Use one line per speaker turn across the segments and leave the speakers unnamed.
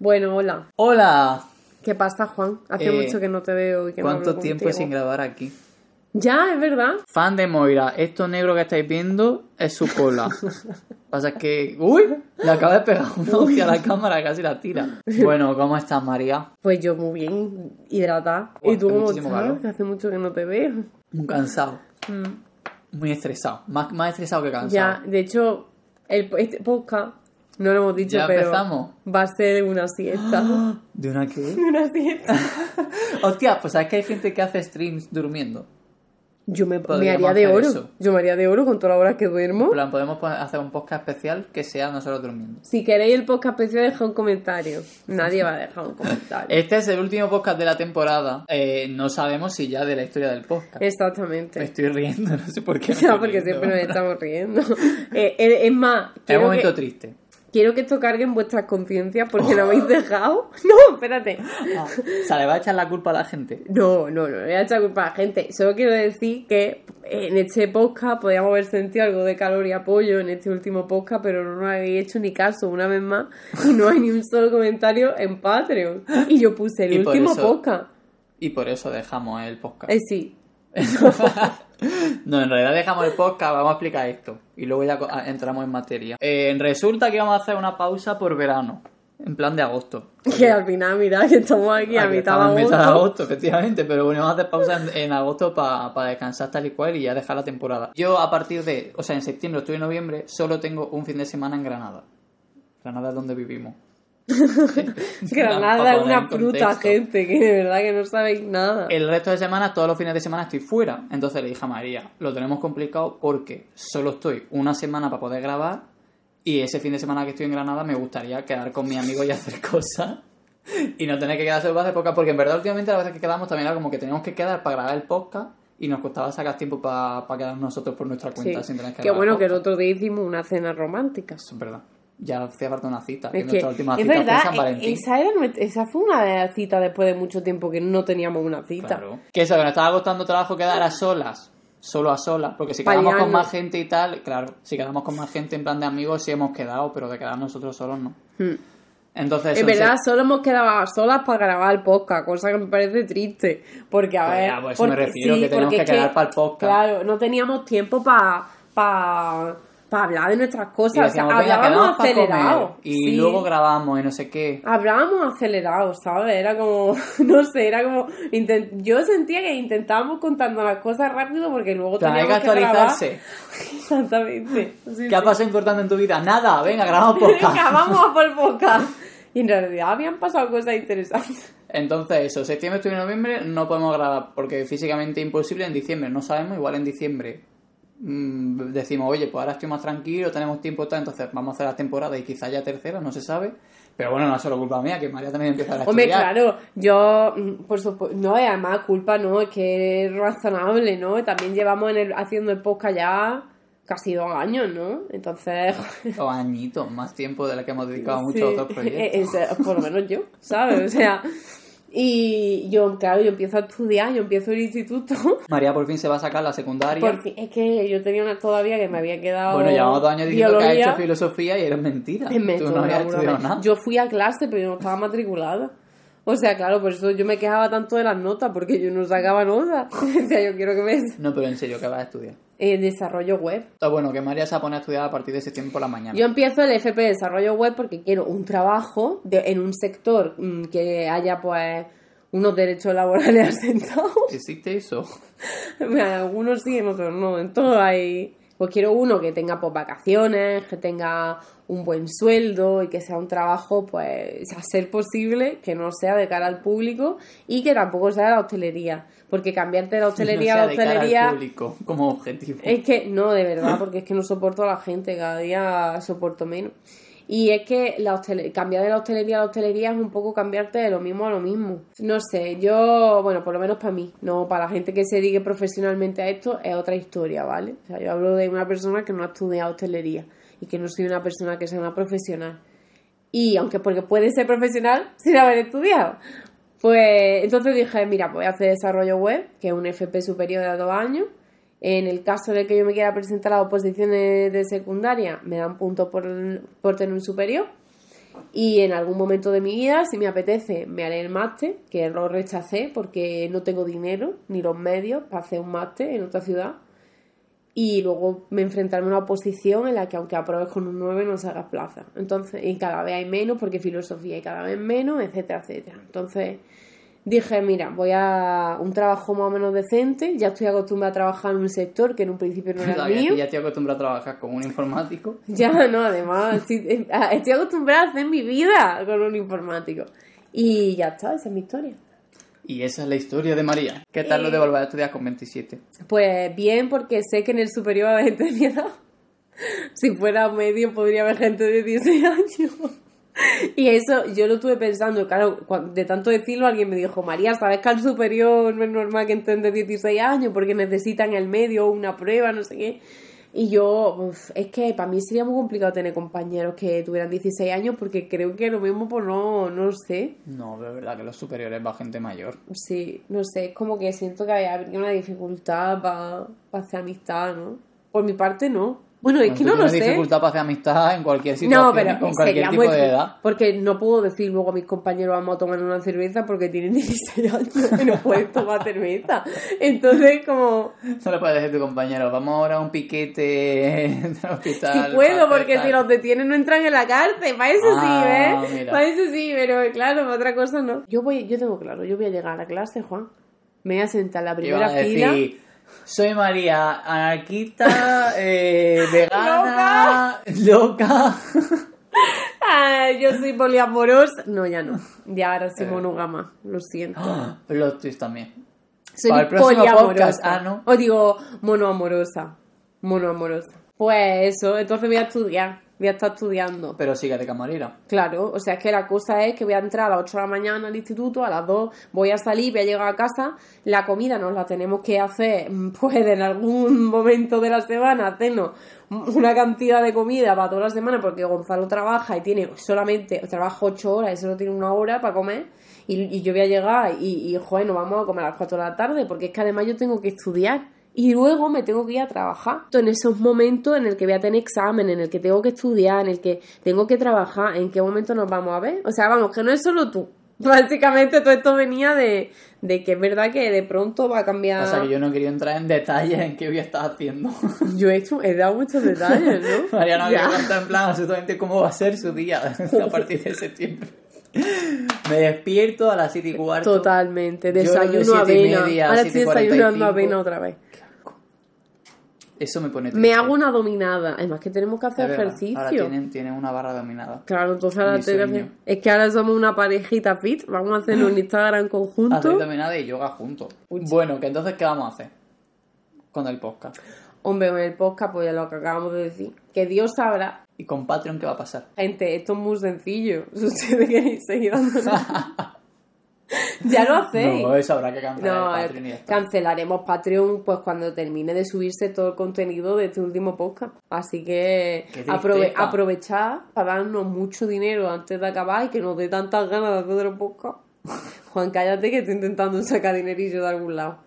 Bueno, hola.
Hola.
¿Qué pasa, Juan? Hace
Eh,
mucho que no te veo y que no
¿Cuánto
hablo
tiempo sin grabar aquí?
Ya, es verdad.
Fan de Moira, esto negro que estáis viendo es su cola. Pasa es que. ¡Uy! Le acaba de pegar una hostia a la cámara, casi la tira. Bueno, ¿cómo estás, María?
Pues yo muy bien, hidratada. ¿Y tú
hace
cómo estás? Que hace mucho que no te veo.
Muy cansado.
Mm.
Muy estresado. Más, más estresado que cansado.
Ya, de hecho, el, este podcast, no lo hemos dicho,
¿Ya
pero
empezamos?
va a ser una siesta.
¿De una qué?
una siesta.
Hostia, pues sabes que hay gente que hace streams durmiendo.
Yo me, me haría de oro.
eso.
Yo me haría de oro con todas las horas que duermo.
En plan, podemos hacer un podcast especial que sea nosotros durmiendo.
Si queréis el podcast especial, dejad un comentario. Nadie va a dejar un comentario.
Este es el último podcast de la temporada. Eh, no sabemos si ya de la historia del podcast. Me
Exactamente.
estoy riendo, no sé por qué. me estoy
porque
riendo.
siempre nos estamos riendo. Eh, eh, es más,
Es un momento
que,
triste.
Quiero que esto cargue en vuestras conciencias porque lo habéis dejado. No, espérate.
O sea, le va a echar la culpa a la gente.
No, no, no, le voy a echar culpa a la gente. Solo quiero decir que en este podcast podíamos haber sentido algo de calor y apoyo en este último podcast, pero no nos habéis hecho ni caso una vez más y no hay ni un solo comentario en Patreon. Y yo puse el
Y
último
eso-
podcast.
Y por eso dejamos el podcast.
Eh, sí.
No, en realidad dejamos el podcast, vamos a explicar esto. Y luego ya ah, entramos en materia. Eh, resulta que vamos a hacer una pausa por verano. En plan de agosto.
Que al final, mira, que estamos aquí a
Ah,
mitad de
mitad de
agosto.
agosto, efectivamente, pero bueno, vamos a hacer pausa en, en agosto para descansar tal y cual y ya dejar la temporada. Yo a partir de, o sea, en septiembre, octubre y noviembre, solo tengo un fin de semana en Granada. Granada es donde vivimos.
Granada es una
en
fruta, gente, que de verdad que no sabéis nada.
El resto de semanas, todos los fines de semana estoy fuera. Entonces le dije a María, lo tenemos complicado porque solo estoy una semana para poder grabar y ese fin de semana que estoy en Granada me gustaría quedar con mi amigo y hacer cosas y no tener que quedarse para hacer podcast porque en verdad últimamente las veces que quedamos también era como que teníamos que quedar para grabar el podcast y nos costaba sacar tiempo para, para quedar nosotros por nuestra
Sí.
cuenta sin tener que grabar
bueno que el otro día hicimos una cena romántica.
Eso es verdad. Ya hacía falta una cita.
Es que,
nuestra última
es
cita
verdad,
fue San
e-
Valentín.
esa, era esa fue una de las citas después de mucho tiempo que no teníamos una cita.
Claro. Que eso, que nos estaba costando trabajo quedar a solas. Solo a solas. Porque si quedamos con más gente y tal, claro, si quedamos con más gente en plan de amigos, sí hemos quedado, pero de quedar nosotros solos no.
Hmm.
Entonces,
Es verdad, solo hemos quedado a solas para grabar el podcast, cosa que me parece triste. Porque, a
Pues
ver.
ya, pues eso me
porque-
refiero, que tenemos
porque
que quedar para el podcast.
Claro, no teníamos tiempo para pa, pa hablar de nuestras cosas. O sea,
decíamos, venga,
hablábamos
para
acelerado.
Y
sí.
luego grabamos y no sé qué.
Hablábamos acelerado, ¿sabes? Era como, no sé, era como, yo sentía que intentábamos contando las cosas rápido porque luego
que
teníamos que grabar.
actualizarse.
Exactamente. Sí,
¿Qué ha pasado importante en tu vida? Nada, venga, grabamos podcast.
Venga, vamos a por boca. Y en realidad habían pasado cosas interesantes.
Entonces, eso, septiembre, octubre y noviembre no podemos grabar porque físicamente imposible. En diciembre no sabemos, igual en diciembre mm, decimos, oye, pues ahora estoy más tranquilo, tenemos tiempo, tal, entonces vamos a hacer la temporada y quizá ya tercera, no se sabe. Pero bueno, no es solo culpa mía, que María también empieza a
Hombre,
estudiar.
claro, yo, mm, por supuesto, no, y además culpa no, es que es razonable, ¿no? También llevamos en el, haciendo el podcast ya casi dos años, ¿no? Entonces,
Dos añitos, más tiempo de la que hemos dedicado
Sí,
otros proyectos.
es- por lo menos yo, ¿sabes? O sea, y yo, claro, yo empiezo a estudiar, yo empiezo el instituto.
María por fin se va a sacar la secundaria.
Por fin, es que yo tenía una todavía que me había quedado.
Bueno, llevamos dos años diciendo que ha
biología.
hecho filosofía y era mentira.
En
Tú
método
no habías estudiado nada.
Yo fui a clase, pero yo no estaba matriculada. O sea, claro, por eso yo me quejaba tanto de las notas, porque yo no sacaba notas. Decía, yo quiero que me...
No, pero en serio, ¿qué vas a estudiar?
Eh, desarrollo web.
Está bueno, que María se va a poner a estudiar a partir de septiembre por la mañana.
Yo empiezo el FP de desarrollo web porque quiero un trabajo de- en un sector mm, que haya, pues, unos derechos laborales asentados.
¿Existe eso?
Algunos sí, en otros no. En todo hay. Pues quiero uno que tenga pues, vacaciones, que tenga un buen sueldo y que sea un trabajo, pues, a ser posible, que no sea de cara al público y que tampoco sea de la hostelería. Porque cambiarte de la hostelería
no
a la
de cara al
hostelería.
público como objetivo.
Es que, no, de verdad, porque es que no soporto a la gente, cada día soporto menos. Y es que la cambiar de la hostelería a la hostelería es un poco cambiarte de lo mismo a lo mismo. No sé, yo, bueno, por lo menos para mí, no para la gente que se dedique profesionalmente a esto, es otra historia, ¿vale? O sea, yo hablo de una persona que no ha estudiado hostelería y que no soy una persona que sea una profesional. Y aunque porque puede ser profesional sin haber estudiado. Pues entonces dije, mira, pues voy a hacer desarrollo web, que es un FP superior de dos años. En el caso de que yo me quiera presentar a oposiciones de secundaria, me dan puntos por, por tener un superior. Y en algún momento de mi vida, si me apetece, me haré el máster, que lo rechacé porque no tengo dinero ni los medios para hacer un máster en otra ciudad. Y luego me enfrentarme a una oposición en la que aunque apruebes con un 9 no hagas plaza. Entonces, y cada vez hay menos porque filosofía hay cada vez menos, etcétera, etcétera. Entonces, dije, mira, voy a un trabajo más o menos decente, ya estoy acostumbrada a trabajar en un sector que en un principio no era mío.
ya estoy acostumbrado a trabajar con un informático.
Ya, no, además, eh, estoy acostumbrada a hacer mi vida con un informático. Y ya está, esa es mi historia.
Y esa es la historia de María. ¿Qué tal lo de volver a estudiar con 27?
Pues bien, porque sé que en el superior va a haber gente de mi edad. Si fuera medio, podría haber gente de 16 años. Y eso yo lo estuve pensando, claro, de tanto decirlo alguien me dijo, María, ¿sabes que al superior no es normal que entren de 16 años porque necesitan el medio, una prueba, no sé qué? Y yo, uf, es que para mí sería muy complicado tener compañeros que tuvieran 16 años porque creo que lo mismo, pues no, no lo sé.
No, de verdad que los superiores va gente mayor.
Sí, no sé, es como que siento que habría una dificultad para hacer amistad, ¿no? Por mi parte, no. Bueno, es que no lo sé.
dificultad para hacer amistad en cualquier situación,
No, pero
con cualquier
sería
tipo
muy
de edad.
Porque no puedo decir luego a mis compañeros vamos a tomar una cerveza porque tienen 16 años y no pueden tomar cerveza. Entonces, como,
No le puedes decir a tu compañero, vamos ahora a un piquete en el hospital.
si puedo, porque
tal".
si los detienen no entran en la cárcel. Para eso
Ah,
sí, ¿ves?
mira.
Para eso sí, pero claro, para otra cosa no. Yo voy, yo tengo claro, yo voy a llegar a la clase, Juan. Me voy a sentar en la primera
a decir,
fila.
Soy María, anarquista, eh, vegana, loca.
Ah, yo soy poliamorosa. No, ya no. Ya ahora
Eh.
soy monógama. Lo siento.
Plot twist también.
Soy
Para el próximo
poliamorosa.
podcast, ah, ¿no?
O digo monoamorosa. Monoamorosa. Pues eso, entonces voy a estudiar. Voy a estar estudiando.
Pero sigue de camarera.
Claro, o sea, es que la cosa es que voy a entrar a las 8 de la mañana al instituto, a las 2 voy a salir, voy a llegar a casa, la comida nos la tenemos que hacer, mm, pues en algún momento de la semana, hacernos una cantidad de comida para toda la semana, porque Gonzalo trabaja y tiene solamente, trabaja 8 horas y solo tiene una hora para comer, y, y yo voy a llegar y, y, joder, nos vamos a comer a las 4 de la tarde, porque es que además yo tengo que estudiar. Y luego me tengo que ir a trabajar. En esos momentos en el que voy a tener examen, en el que tengo que estudiar, en el que tengo que trabajar, ¿en qué momento nos vamos a ver? O sea, vamos, que no es solo tú. Básicamente todo esto venía de, de que es verdad que de pronto va a cambiar.
O sea que yo no quería entrar en detalles en qué voy a estar haciendo.
Yo he, hecho, he dado muchos detalles, ¿no?
María no
Ya.
había contado en plan absolutamente cómo va a ser su día a partir de septiembre. Me despierto a las 7 y cuarto.
Totalmente.
Yo de
Desayuno
siete y
avena.
media
Ahora estoy
7:45.
desayunando avena otra vez.
Eso me pone
Me
triste.
hago una dominada. Además que tenemos que hacer
verdad.
ejercicio.
Ahora tienen, tienen una barra dominada.
Claro, entonces ahora
Mi
tengo que
sueño.
hacer- Es que ahora somos una parejita fit. Vamos a hacerlo en Instagram conjunto.
Hacer dominada y yoga juntos. Bueno, que entonces, ¿qué vamos a hacer? Con el podcast.
Hombre, en el podcast, pues ya lo que acabamos de decir. Que Dios sabrá.
¿Y con Patreon qué va a pasar?
Gente, esto es muy sencillo. Si ustedes queréis seguir. ya lo hacéis.
No, eso habrá que cancelar
No,
el Patreon y ya está.
cancelaremos Patreon pues cuando termine de subirse todo el contenido de este último podcast. Así que aprove aprovechad para darnos mucho dinero antes de acabar y que nos dé tantas ganas de hacer el podcast. Juan, cállate que estoy intentando sacar dinerillo de algún lado.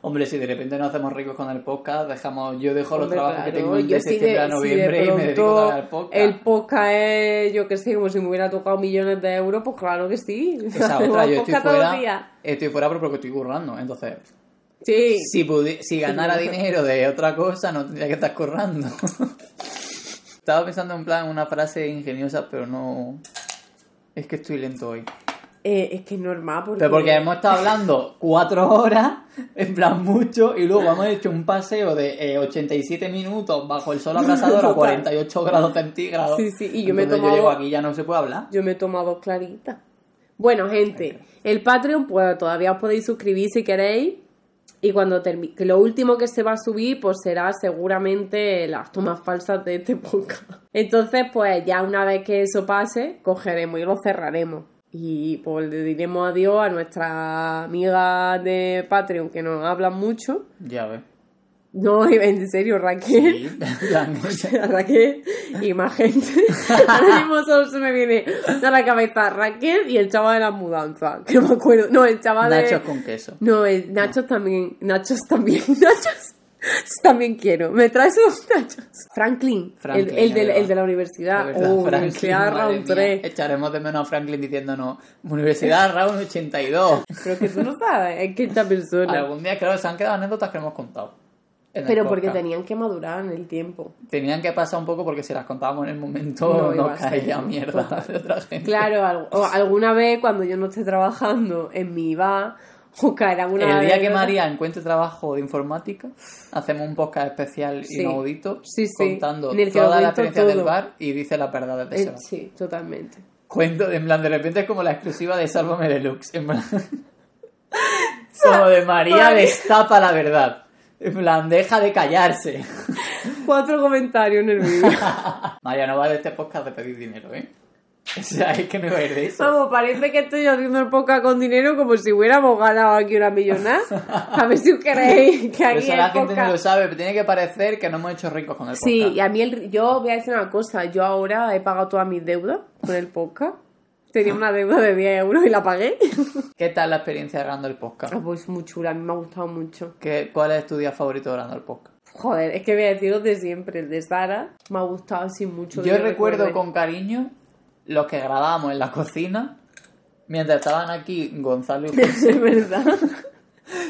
Hombre, si de repente no hacemos ricos con el podcast, dejamos, yo dejo los
Hombre,
trabajos que tengo de septiembre a
si de
noviembre y me dedico también al podcast.
El podcast es, yo qué sé, como si me hubiera tocado millones de euros, pues claro que sí.
Esa otra, yo estoy fuera, estoy fuera pero porque estoy currando, entonces
Sí.
si, si ganara dinero de otra cosa no tendría que estar currando. Estaba pensando en plan una frase ingeniosa, pero no... Es que estoy lento hoy.
Eh, es que es normal porque...
Pero porque hemos estado hablando cuatro horas, en plan mucho, y luego hemos hecho un paseo de eh, 87 minutos bajo el sol abrasador a
Total.
48 grados centígrados.
Sí, sí, y yo me he tomado-
llego aquí ya no se puede hablar.
Yo me he tomado clarita. Bueno, gente, el Patreon, pues todavía os podéis suscribir si queréis. Y cuando termine, que lo último que se va a subir, pues será seguramente las tomas falsas de este podcast. Entonces, pues ya una vez que eso pase, cogeremos y lo cerraremos. Y pues le diremos adiós a nuestras amigas de Patreon que nos hablan mucho.
Ya ves.
No, en serio, Raquel.
Sí, en plan,
Raquel y más gente. Ahora mismo solo se me viene a la cabeza Raquel y el chaval de las mudanzas. Que no me acuerdo. No, el chaval de.
Nachos con queso.
No, el Nachos también. Nachos también. Nachos. También quiero. ¿Me traes unos nachos? Franklin.
Franklin,
el, el, de, el de la universidad.
De verdad,
oh,
Franklin,
Universidad Round
mía.
3.
Echaremos de menos a Franklin diciéndonos Universidad Round 82.
Pero que tú no sabes, es que esta persona.
Algún día, claro, se han quedado anécdotas que hemos contado.
Pero porque tenían que madurar en el tiempo.
Tenían que pasar un poco porque si las contábamos en el momento
No
no, caía mierda de otra gente.
Claro, alguna vez cuando yo no esté trabajando en mi IVA, una
El día que. María encuentre trabajo de informática, hacemos un podcast especial
Sí.
inaudito
Sí, sí.
contando toda la experiencia del bar y dice las verdades de
Eh,
ese bar.
sí, totalmente.
Cuento, en plan, de repente es como la exclusiva de Sálvame Deluxe. En plan, como de María destapa la verdad. En plan, deja de callarse.
Cuatro comentarios en el vídeo.
María, no va de este podcast de pedir dinero, ¿eh? O sea, es que no iba a ir de eso.
Vamos, parece que estoy haciendo el podcast con dinero como si hubiéramos ganado aquí una millonada. A ver si os creéis que aquí
eso la gente no lo sabe, pero tiene que parecer que no hemos hecho ricos con el podcast.
Sí, y a mí el, yo voy a decir una cosa. Yo ahora he pagado todas mis deudas con el podcast. Tenía una deuda de 10 euros y la pagué.
¿Qué tal la experiencia grabando el podcast?
Ah, pues muy chula, a mí me ha gustado mucho.
¿Qué, ¿Cuál es tu día favorito grabando el podcast?
Joder, es que voy a deciros de siempre. El de Sara me ha gustado así mucho.
Yo recuerdo
recuerde.
con cariño los que grabábamos en la cocina mientras estaban aquí Gonzalo y José.
Es verdad.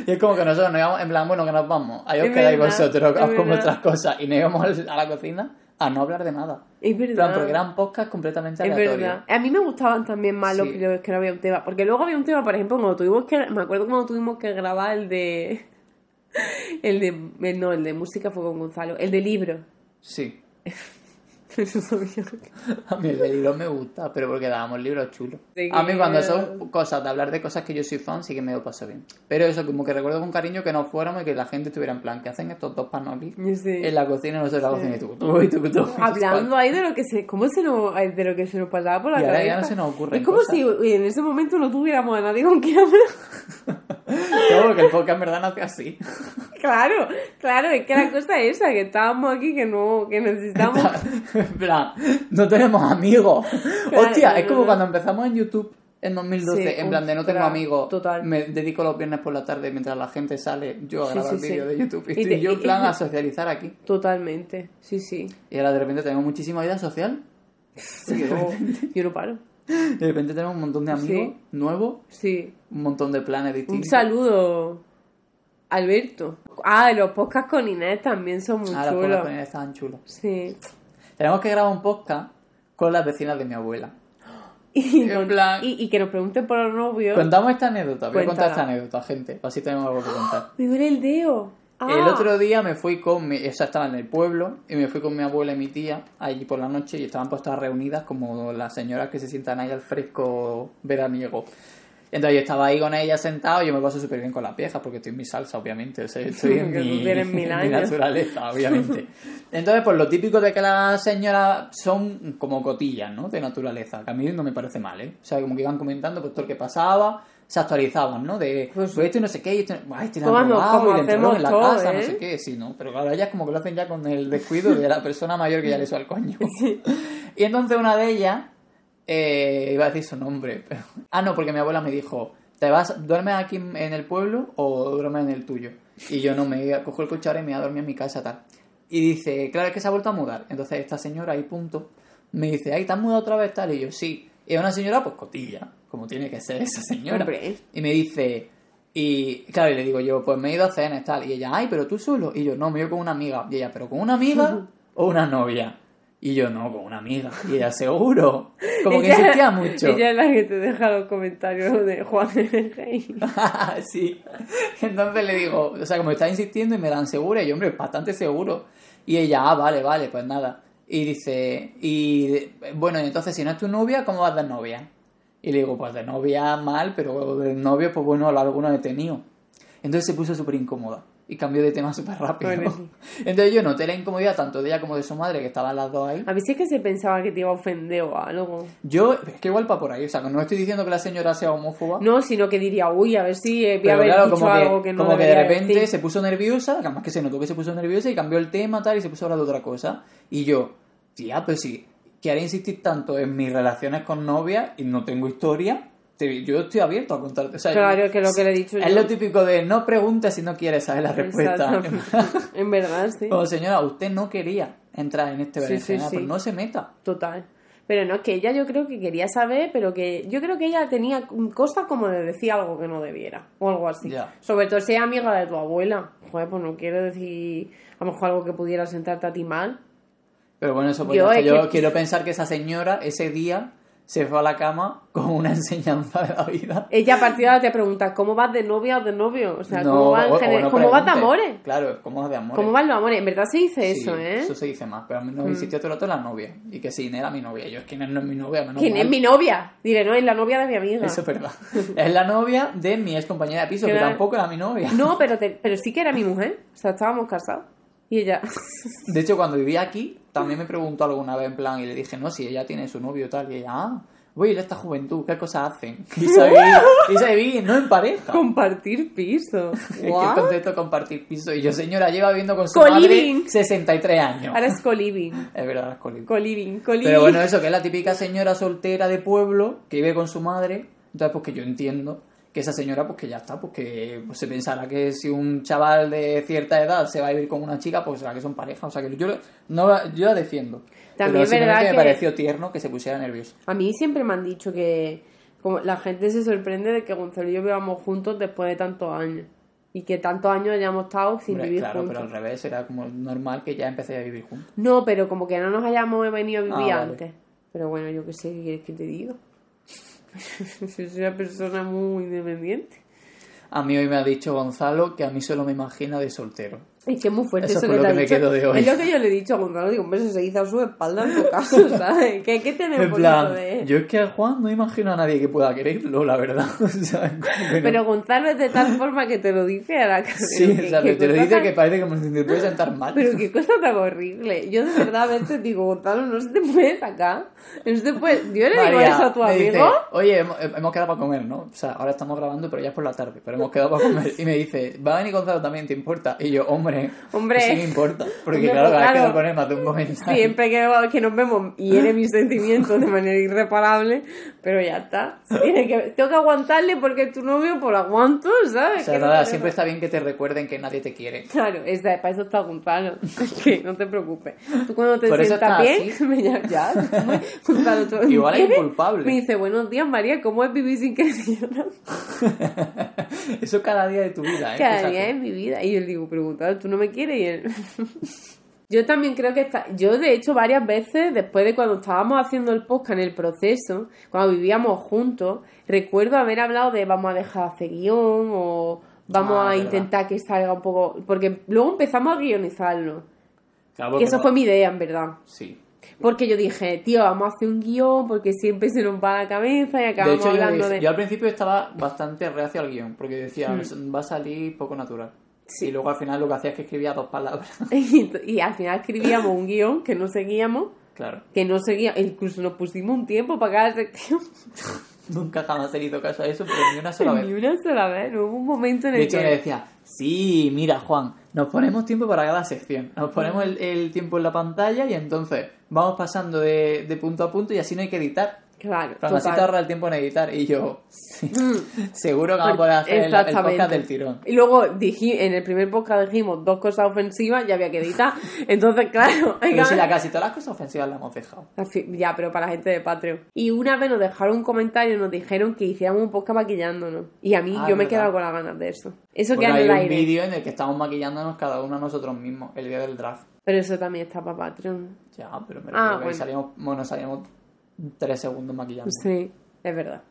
Y es como que nosotros nos íbamos, en plan, bueno, que nos vamos, ahí os
Es
quedáis
verdad,
vosotros
es
con vuestras cosas y nos íbamos a la cocina a no hablar de nada.
Es verdad.
plan, porque eran podcasts completamente
Es
aleatorios.
verdad. A mí me gustaban también más los
Sí.
que, que no había un tema. Porque luego había un tema, por ejemplo, cuando tuvimos que. Me acuerdo cuando tuvimos que grabar el de. El de. el- no, el de música fue con Gonzalo. El de libro.
Sí.
Sabía.
A mí el de libros me gusta, pero porque dábamos libros chulos. A mí cuando son cosas de hablar de cosas que yo soy fan, sí que me lo paso bien. Pero eso, como que recuerdo con cariño que no fuéramos y que la gente estuviera en plan, ¿qué hacen estos dos panos aquí?
Sí.
En la cocina, nosotros en la cocina y tú, tú, y tú, tú, tú.
Hablando ahí de lo que se. ¿Cómo se nos, de lo que se nos pasaba por la
Y ahora
cabeza?
ya no se nos ocurren
Es como
cosas.
si en ese momento no tuviéramos a nadie con quien hablar.
Claro, porque el podcast en verdad nace así.
Claro, claro, es que la cosa es esa, que estábamos aquí, que no, que necesitamos.
en plan, no tenemos amigos.
Claro,
Hostia, es como
no.
cuando empezamos en YouTube en 2012,
Sí,
en plan de no tengo amigos.
total.
Me dedico los viernes por la tarde mientras la gente sale, yo a
Sí,
grabar
sí,
vídeos de YouTube y
Y
estoy yo en
y-
plan a socializar aquí.
Totalmente, sí, sí.
Y ahora de repente tenemos muchísima vida social.
Yo, yo no paro.
De repente tenemos un montón de amigos
Sí.
nuevos,
Sí.
un montón de planes
Un
distintos.
saludo, Alberto. Ah, los podcasts con Inés también son muy
Ah,
chulos.
poblaciones estaban chulos.
Sí.
Tenemos que grabar un podcast con las vecinas de mi abuela.
Y,
En
con-
plan-
y, y que nos pregunten por los novios.
Contamos esta anécdota, voy a contar esta anécdota, gente. Así tenemos algo que contar.
Me duele el dedo. Ah.
El otro día me fui con mi, o sea, estaba en el pueblo y me fui con mi abuela y mi tía allí por la noche y estaban pues todas reunidas como las señoras que se sientan ahí al fresco veraniego. Entonces yo estaba ahí con ella sentado y yo me paso súper bien con las viejas porque estoy en mi salsa, obviamente. O sea, yo estoy en mi, en naturaleza, obviamente. Entonces, pues lo típico de que las señoras son como cotillas, ¿no? De naturaleza, que a mí no me parece mal, ¿eh? O sea, como que iban comentando pues todo lo que pasaba, se actualizaban, ¿no? De,
Pues-
pues, esto y no sé qué, y esto, "Buah, este le han
Como-
robado
como
y
hacemos
en la
todo,
casa, no
¿eh?
sé qué, sí, ¿no? Pero claro, ellas como que lo hacen ya con el descuido de la persona mayor que ya le hizo al coño. Y entonces una de ellas, eh, iba a decir su nombre, pero... Ah, no, porque mi abuela me dijo, ¿te vas, duermes aquí en el pueblo o duermes en el tuyo? Y yo no, me coger el cuchara y me iba a dormir en mi casa, tal. Y dice, claro, es que se ha vuelto a mudar. Entonces esta señora, ahí punto, me dice, ay, ¿te has mudado otra vez, tal? Y yo, sí. Y es una señora, pues, cotilla, como tiene que ser esa señora.
Hombre.
Y me dice, y claro, y le digo yo, pues me he ido a cenas tal. Y ella, ay, pero tú solo. Y yo, no, me he ido con una amiga. Y ella, ¿pero con una amiga o una novia? Y yo, no, con una amiga. Y ella, seguro. Como que
Ella-
insistía mucho.
Ella es la que te deja los comentarios de Juan Rey.
sí. Entonces le digo, o sea, como está insistiendo y me dan segura, y yo, hombre, bastante seguro. Y ella, ah, vale, vale, pues nada. Y dice, y bueno, entonces si no es tu novia, ¿cómo vas de novia? Y le digo, pues de novia mal, pero de novio, pues bueno, alguno he tenido. Entonces se puso súper incómoda y cambió de tema súper rápido.
Bueno, sí.
Entonces yo noté la incomodidad tanto de ella como de su madre, que estaban las dos ahí.
A veces es que se pensaba que te iba a ofender o algo.
Yo, es que igual para por ahí, o sea, que no estoy diciendo que la señora sea homófoba.
No, sino que diría, uy, a ver si eh, voy a haber
claro,
dicho
como que,
algo que no
como que de repente
decir.
se puso nerviosa, además que se notó que se puso nerviosa y cambió el tema tal y se puso a hablar de otra cosa. Y yo, tía, pues sí, que haré insistir tanto en mis relaciones con novias y no tengo historia, te- yo estoy abierto a contarte. O sea,
Claro, que lo que le he dicho
Es
yo.
lo típico de no preguntes si no quieres saber la respuesta.
En verdad, sí.
Como señora, usted no quería entrar en este
Sí, sí, sí.
pues no se meta.
Total. Pero no, es que ella yo creo que quería saber, pero que yo creo que ella tenía cosas como de decir algo que no debiera, o algo así. Sobre todo si es amiga de tu abuela. Joder, pues no quiero decir a lo mejor algo que pudiera sentarte a ti mal.
Pero bueno, eso pues
Yo es
yo
que-
quiero pensar que esa señora ese día se fue a la cama con una enseñanza de la vida.
Ella a partir de ahora te pregunta, ¿cómo vas de novia o de novio? O sea,
No,
¿cómo, va en
o- o
general-
no
¿cómo vas de amores?
Claro, ¿cómo vas de amores?
¿Cómo van los amores? En verdad se dice
Sí,
eso, ¿eh?
Eso se dice más, pero a mí no insistió todo el rato la novia. Y que sí, era mi novia. Yo es que no es mi novia, menos
¿Quién
mal.
es mi novia? Diré, no, es la novia de mi amiga.
Eso es verdad. es la novia de mi ex compañera de piso, que tampoco era mi novia.
No, pero, te- pero sí que era mi mujer. O sea, estábamos casados. Y ella...
De hecho, cuando vivía aquí, también me preguntó alguna vez en plan, y le dije, no, si ella tiene su novio y tal, y ella, ah, voy a ir a esta juventud, ¿qué cosas hacen? Y se vivir, no en pareja.
Compartir piso.
Es que el concepto de compartir piso. Y yo, señora, lleva viviendo con su madre 63 años.
Ahora es co-living.
Es verdad, es co-living.
Co-living, co-living.
Pero bueno, eso, que es la típica señora soltera de pueblo que vive con su madre. Entonces, pues que yo entiendo que esa señora, pues que ya está, pues que pues, se pensará que si un chaval de cierta edad se va a vivir con una chica, pues será que son pareja. O sea, que yo, no, yo la defiendo.
También es
Pero simplemente
verdad
me
que-
pareció tierno que se pusiera nervioso.
A mí siempre me han dicho que como la gente se sorprende de que Gonzalo y yo vivamos juntos después de tantos años. Y que tantos años hayamos estado sin
Hombre,
vivir
claro,
juntos.
pero al revés, era como normal que ya empecé a vivir juntos.
No, pero como que no nos hayamos venido a vivir
Ah, vale.
antes. Pero bueno, yo qué sé, ¿qué quieres que te diga? Soy una persona muy independiente.
A mí hoy me ha dicho Gonzalo que a mí solo me imagina de soltero.
Es que es muy fuerte
Eso
eso, que
lo
te
que me
dicho.
quedo de hoy.
Es lo que yo le he dicho a Gonzalo. Digo, hombre, eso se hizo a su espalda en tu caso, ¿sabes? Que que un
En
poquito
plan,
de...
yo es que a Juan no imagino a nadie que pueda quererlo, la verdad. O sea, que.
Pero Gonzalo es de tal forma que te lo dice a la cara.
Sí, o sea,
qué
te lo dice
tan-
que parece como si te puede sentar mal.
Pero qué cosa tan horrible. Yo de verdad a veces digo, Gonzalo, no se te puede sacar. No se te puede... Yo le digo eso a tu
me
amigo.
dice, Oye, hemos, hemos quedado para comer, ¿no? O sea, ahora estamos grabando, pero ya es por la tarde, pero hemos quedado para comer. Y me dice, va a venir Gonzalo también, ¿te importa? Y yo, hombre,
Hombre.
sí me importa. Porque
Hombre,
claro,
pues
cada vez que
claro.
me él me hace un comentario.
Siempre que, que nos vemos hiere mis sentimientos de manera irreparable, pero ya está. Tiene que, tengo que aguantarle porque tu novio, pues lo aguanto, ¿sabes?
O sea,
no
nada,
te-
siempre está bien que te recuerden que nadie te quiere.
Claro, es de- para eso está Gonzalo. Es que no te preocupes. Tú cuando te
Por
sientas bien,
así.
me llamas ya. Gonzalo, ¿tú
Igual es inculpable.
Me dice, buenos días, María, ¿cómo es vivir sin que no?
Eso cada día de tu vida, ¿eh?
Cada
Fíjate.
día en mi vida. Y yo le digo, Gonzalo, ¿tú no me quieres? Y él... Yo también creo que está. Yo, de hecho, varias veces, después de cuando estábamos haciendo el podcast en el proceso, cuando vivíamos juntos, recuerdo haber hablado de vamos a dejar de hacer guion o vamos
Ah,
a
verdad.
intentar que salga un poco. Porque luego empezamos a guionizarlo.
Claro,
Que
porque
eso
no-
fue mi idea, en verdad.
Sí.
Porque yo dije, tío, vamos a hacer un guion porque siempre se nos va la cabeza y
De
acabamos
hecho,
hablando de.
yo al principio estaba bastante reacio al guion, porque decía, va a salir poco natural.
Sí.
Y luego al final lo que hacía es que escribía dos palabras.
y, y al final escribíamos un guion que no seguíamos.
claro.
Que no seguía, incluso nos pusimos un tiempo para cada sección.
Nunca jamás he hecho caso a eso, pero ni una sola
Ni
vez.
una sola vez, no hubo un momento en
De
el
hecho,
que...
me decía, sí, mira, Juan, nos ponemos tiempo para cada sección. Nos ponemos el, el tiempo en la pantalla y entonces vamos pasando de, de punto a punto y así no hay que editar.
Claro,
Pero así te ahorra el tiempo en editar. Y yo, sí,
Mm.
seguro que vamos a poder hacer el, podcast del tirón.
Y luego diji- en el primer podcast dijimos dos cosas ofensivas y había que editar. Entonces, claro, hay que-
Pero si la casi todas las cosas ofensivas las hemos dejado.
Ya, pero para la gente de Patreon. Y una vez nos dejaron un comentario y nos dijeron que hiciéramos un podcast maquillándonos. Y a mí
Ah,
yo me he quedado con las ganas de eso. Eso
Bueno,
queda en
hay
el
un
aire.
vídeo en el que estamos maquillándonos cada uno a nosotros mismos, el día del draft.
Pero eso también está para Patreon.
Ya, pero me
Ah,
refiero que
bueno.
salíamos, bueno, salíamos tres segundos maquillando.
Sí, es verdad.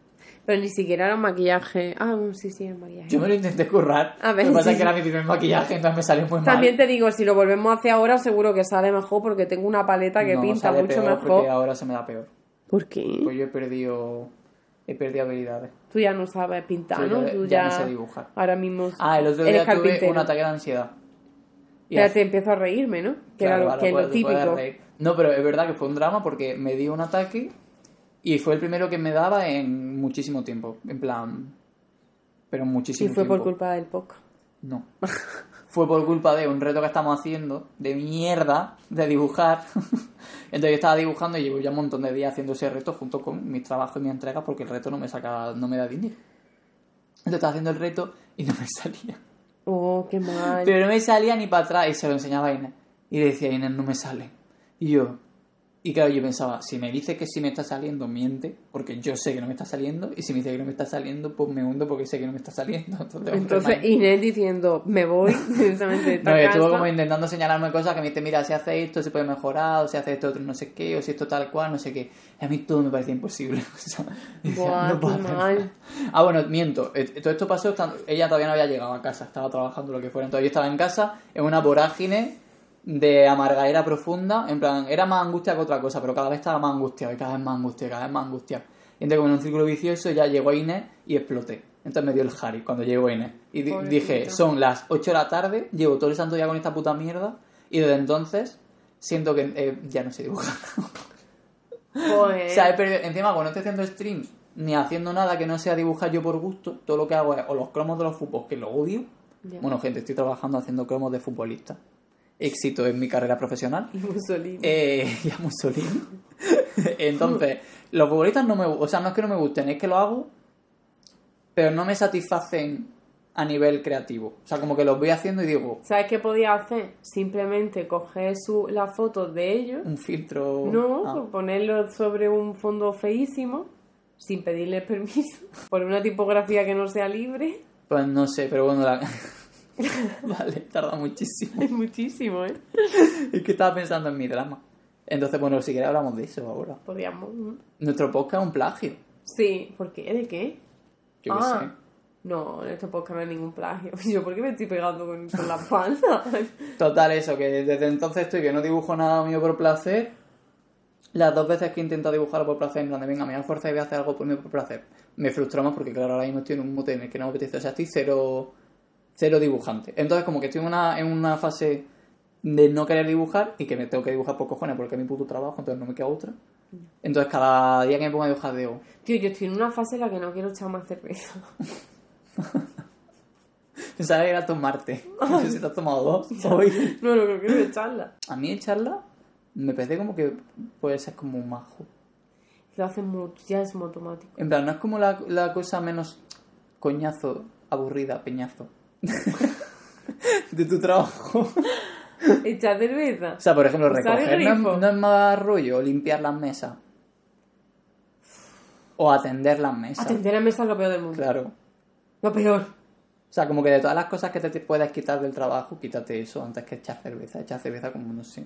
Pero ni siquiera era un maquillaje. Ah, sí, sí, era un maquillaje.
Yo me lo intenté currar.
A ver,
lo que pasa
sí.
es que era mi primer maquillaje, entonces me salió muy mal.
También te digo, si lo volvemos a hacer ahora, seguro que sale mejor porque tengo una paleta que
No,
pinta
sale
mucho
peor
mejor.
Porque ahora se me da peor.
¿Por qué?
Pues yo he perdido, he perdido habilidades.
Tú ya no sabes pintar, ¿no? Tú
ya
ya,
ni sé dibujar.
ahora mismo
Ah, el otro día tuve un ataque de ansiedad. Y
Ya
hace-
te empiezo a reírme, ¿no? Que
Claro,
era lo,
ahora
que es lo
puedes- te puedes
típico.
No, pero es verdad que fue un drama porque me dio un ataque y fue el primero que me daba en muchísimo tiempo. En plan. Pero
Y
muchísimo
fue por
tiempo.
culpa del podcast.
No. fue por culpa de un reto que estamos haciendo, de mierda, de dibujar. Entonces yo estaba dibujando y llevo ya un montón de días haciendo ese reto junto con mi trabajo y mi entrega porque el reto no me saca, no me da dinero. Entonces estaba haciendo el reto y no me salía.
Oh, qué mal.
Pero no me salía ni para atrás y se lo enseñaba a Inés. Y le decía, Inés, no me sale. Y yo, y claro, yo pensaba, si me dice que sí me está saliendo, miente, porque yo sé que no me está saliendo, y si me dice que no me está saliendo, pues me hundo porque sé que no me está saliendo. Entonces,
Entonces Inés diciendo, me voy directamente de esta
no, estuvo como intentando señalarme cosas que me dice, mira, si hace esto se puede mejorar, o si hace esto otro no sé qué, o si esto tal cual, no sé qué. Y a mí todo me parecía imposible. O sea,
Buah,
no puedo
mal.
Ah, bueno, miento. Eh, Todo esto pasó, ella todavía no había llegado a casa, estaba trabajando lo que fuera. Entonces yo estaba en casa, en una vorágine de amargadera profunda, en plan, era más angustia que otra cosa, pero cada vez estaba más angustiado, y cada vez más angustia, cada vez más angustia. Y entonces como en un círculo vicioso ya llegó Inés y exploté. Entonces me dio el Harry cuando llegó Inés. Y dije, son las 8 de la tarde, llevo todo el santo día con esta puta mierda, y desde entonces siento que eh, ya no sé dibujar.
Joder.
O sea, he perdido- encima cuando estoy haciendo streams ni haciendo nada que no sea dibujar yo por gusto, todo lo que hago es o los cromos de los fútbol, que lo odio. Bueno, gente, estoy trabajando haciendo cromos de futbolista. Éxito en mi carrera profesional.
Y Mussolini.
Eh, y a Mussolini. Entonces, los futbolistas no me O sea, no es que no me gusten, es que lo hago, pero no me satisfacen a nivel creativo. O sea, como que los voy haciendo y digo,
¿Sabes qué podía hacer? Simplemente coger su, las fotos de ellos,
un filtro.
no,
Ah.
ponerlo sobre un fondo feísimo, sin pedirles permiso, por una tipografía que no sea libre.
Pues no sé, pero bueno, la... vale, tarda muchísimo.
Es muchísimo, ¿eh?
Es que estaba pensando en mi drama. Entonces, bueno, si quieres hablamos de eso ahora.
Podríamos. ¿no?
Nuestro podcast es un plagio.
Sí, ¿por qué? ¿De qué?
Yo qué
ah,
sé.
no, en este podcast no hay ningún plagio. Yo, ¿por qué me estoy pegando con, con la panza?
Total, eso, que desde entonces estoy que no dibujo nada mío por placer. Las dos veces que he intentado dibujarlo por placer, en plan de venga, me da fuerza y voy a hacer algo por mí por placer. Me frustra más porque, claro, ahora mismo estoy en un mote en el que no me apetece. O sea, estoy cero, cero dibujante. Entonces, como que estoy en una, en una fase de no querer dibujar y que me tengo que dibujar por cojones porque es mi puto trabajo, entonces no me queda otra. Entonces, cada día que me pongo a dibujar, digo,
Tío, yo estoy en una fase en la que no quiero echar más cerveza.
pensaba que era tomarte. No sé si te has tomado dos hoy.
No, no, no quiero echarla.
A mí echarla me parece como que puede ser como un majo.
Lo hacen mucho, ya es muy automático.
En plan, no es como la, la cosa menos coñazo, aburrida, peñazo. de tu trabajo.
¿Echar cerveza?
O sea, por ejemplo, recoger no es,
grifo.
no es más rollo limpiar las mesas. O atender las mesas.
Atender a mesa es lo peor del mundo.
Claro.
Lo peor.
O sea, como que de todas las cosas que te, te puedes quitar del trabajo, quítate eso antes que echar cerveza. Echar cerveza como, no sé.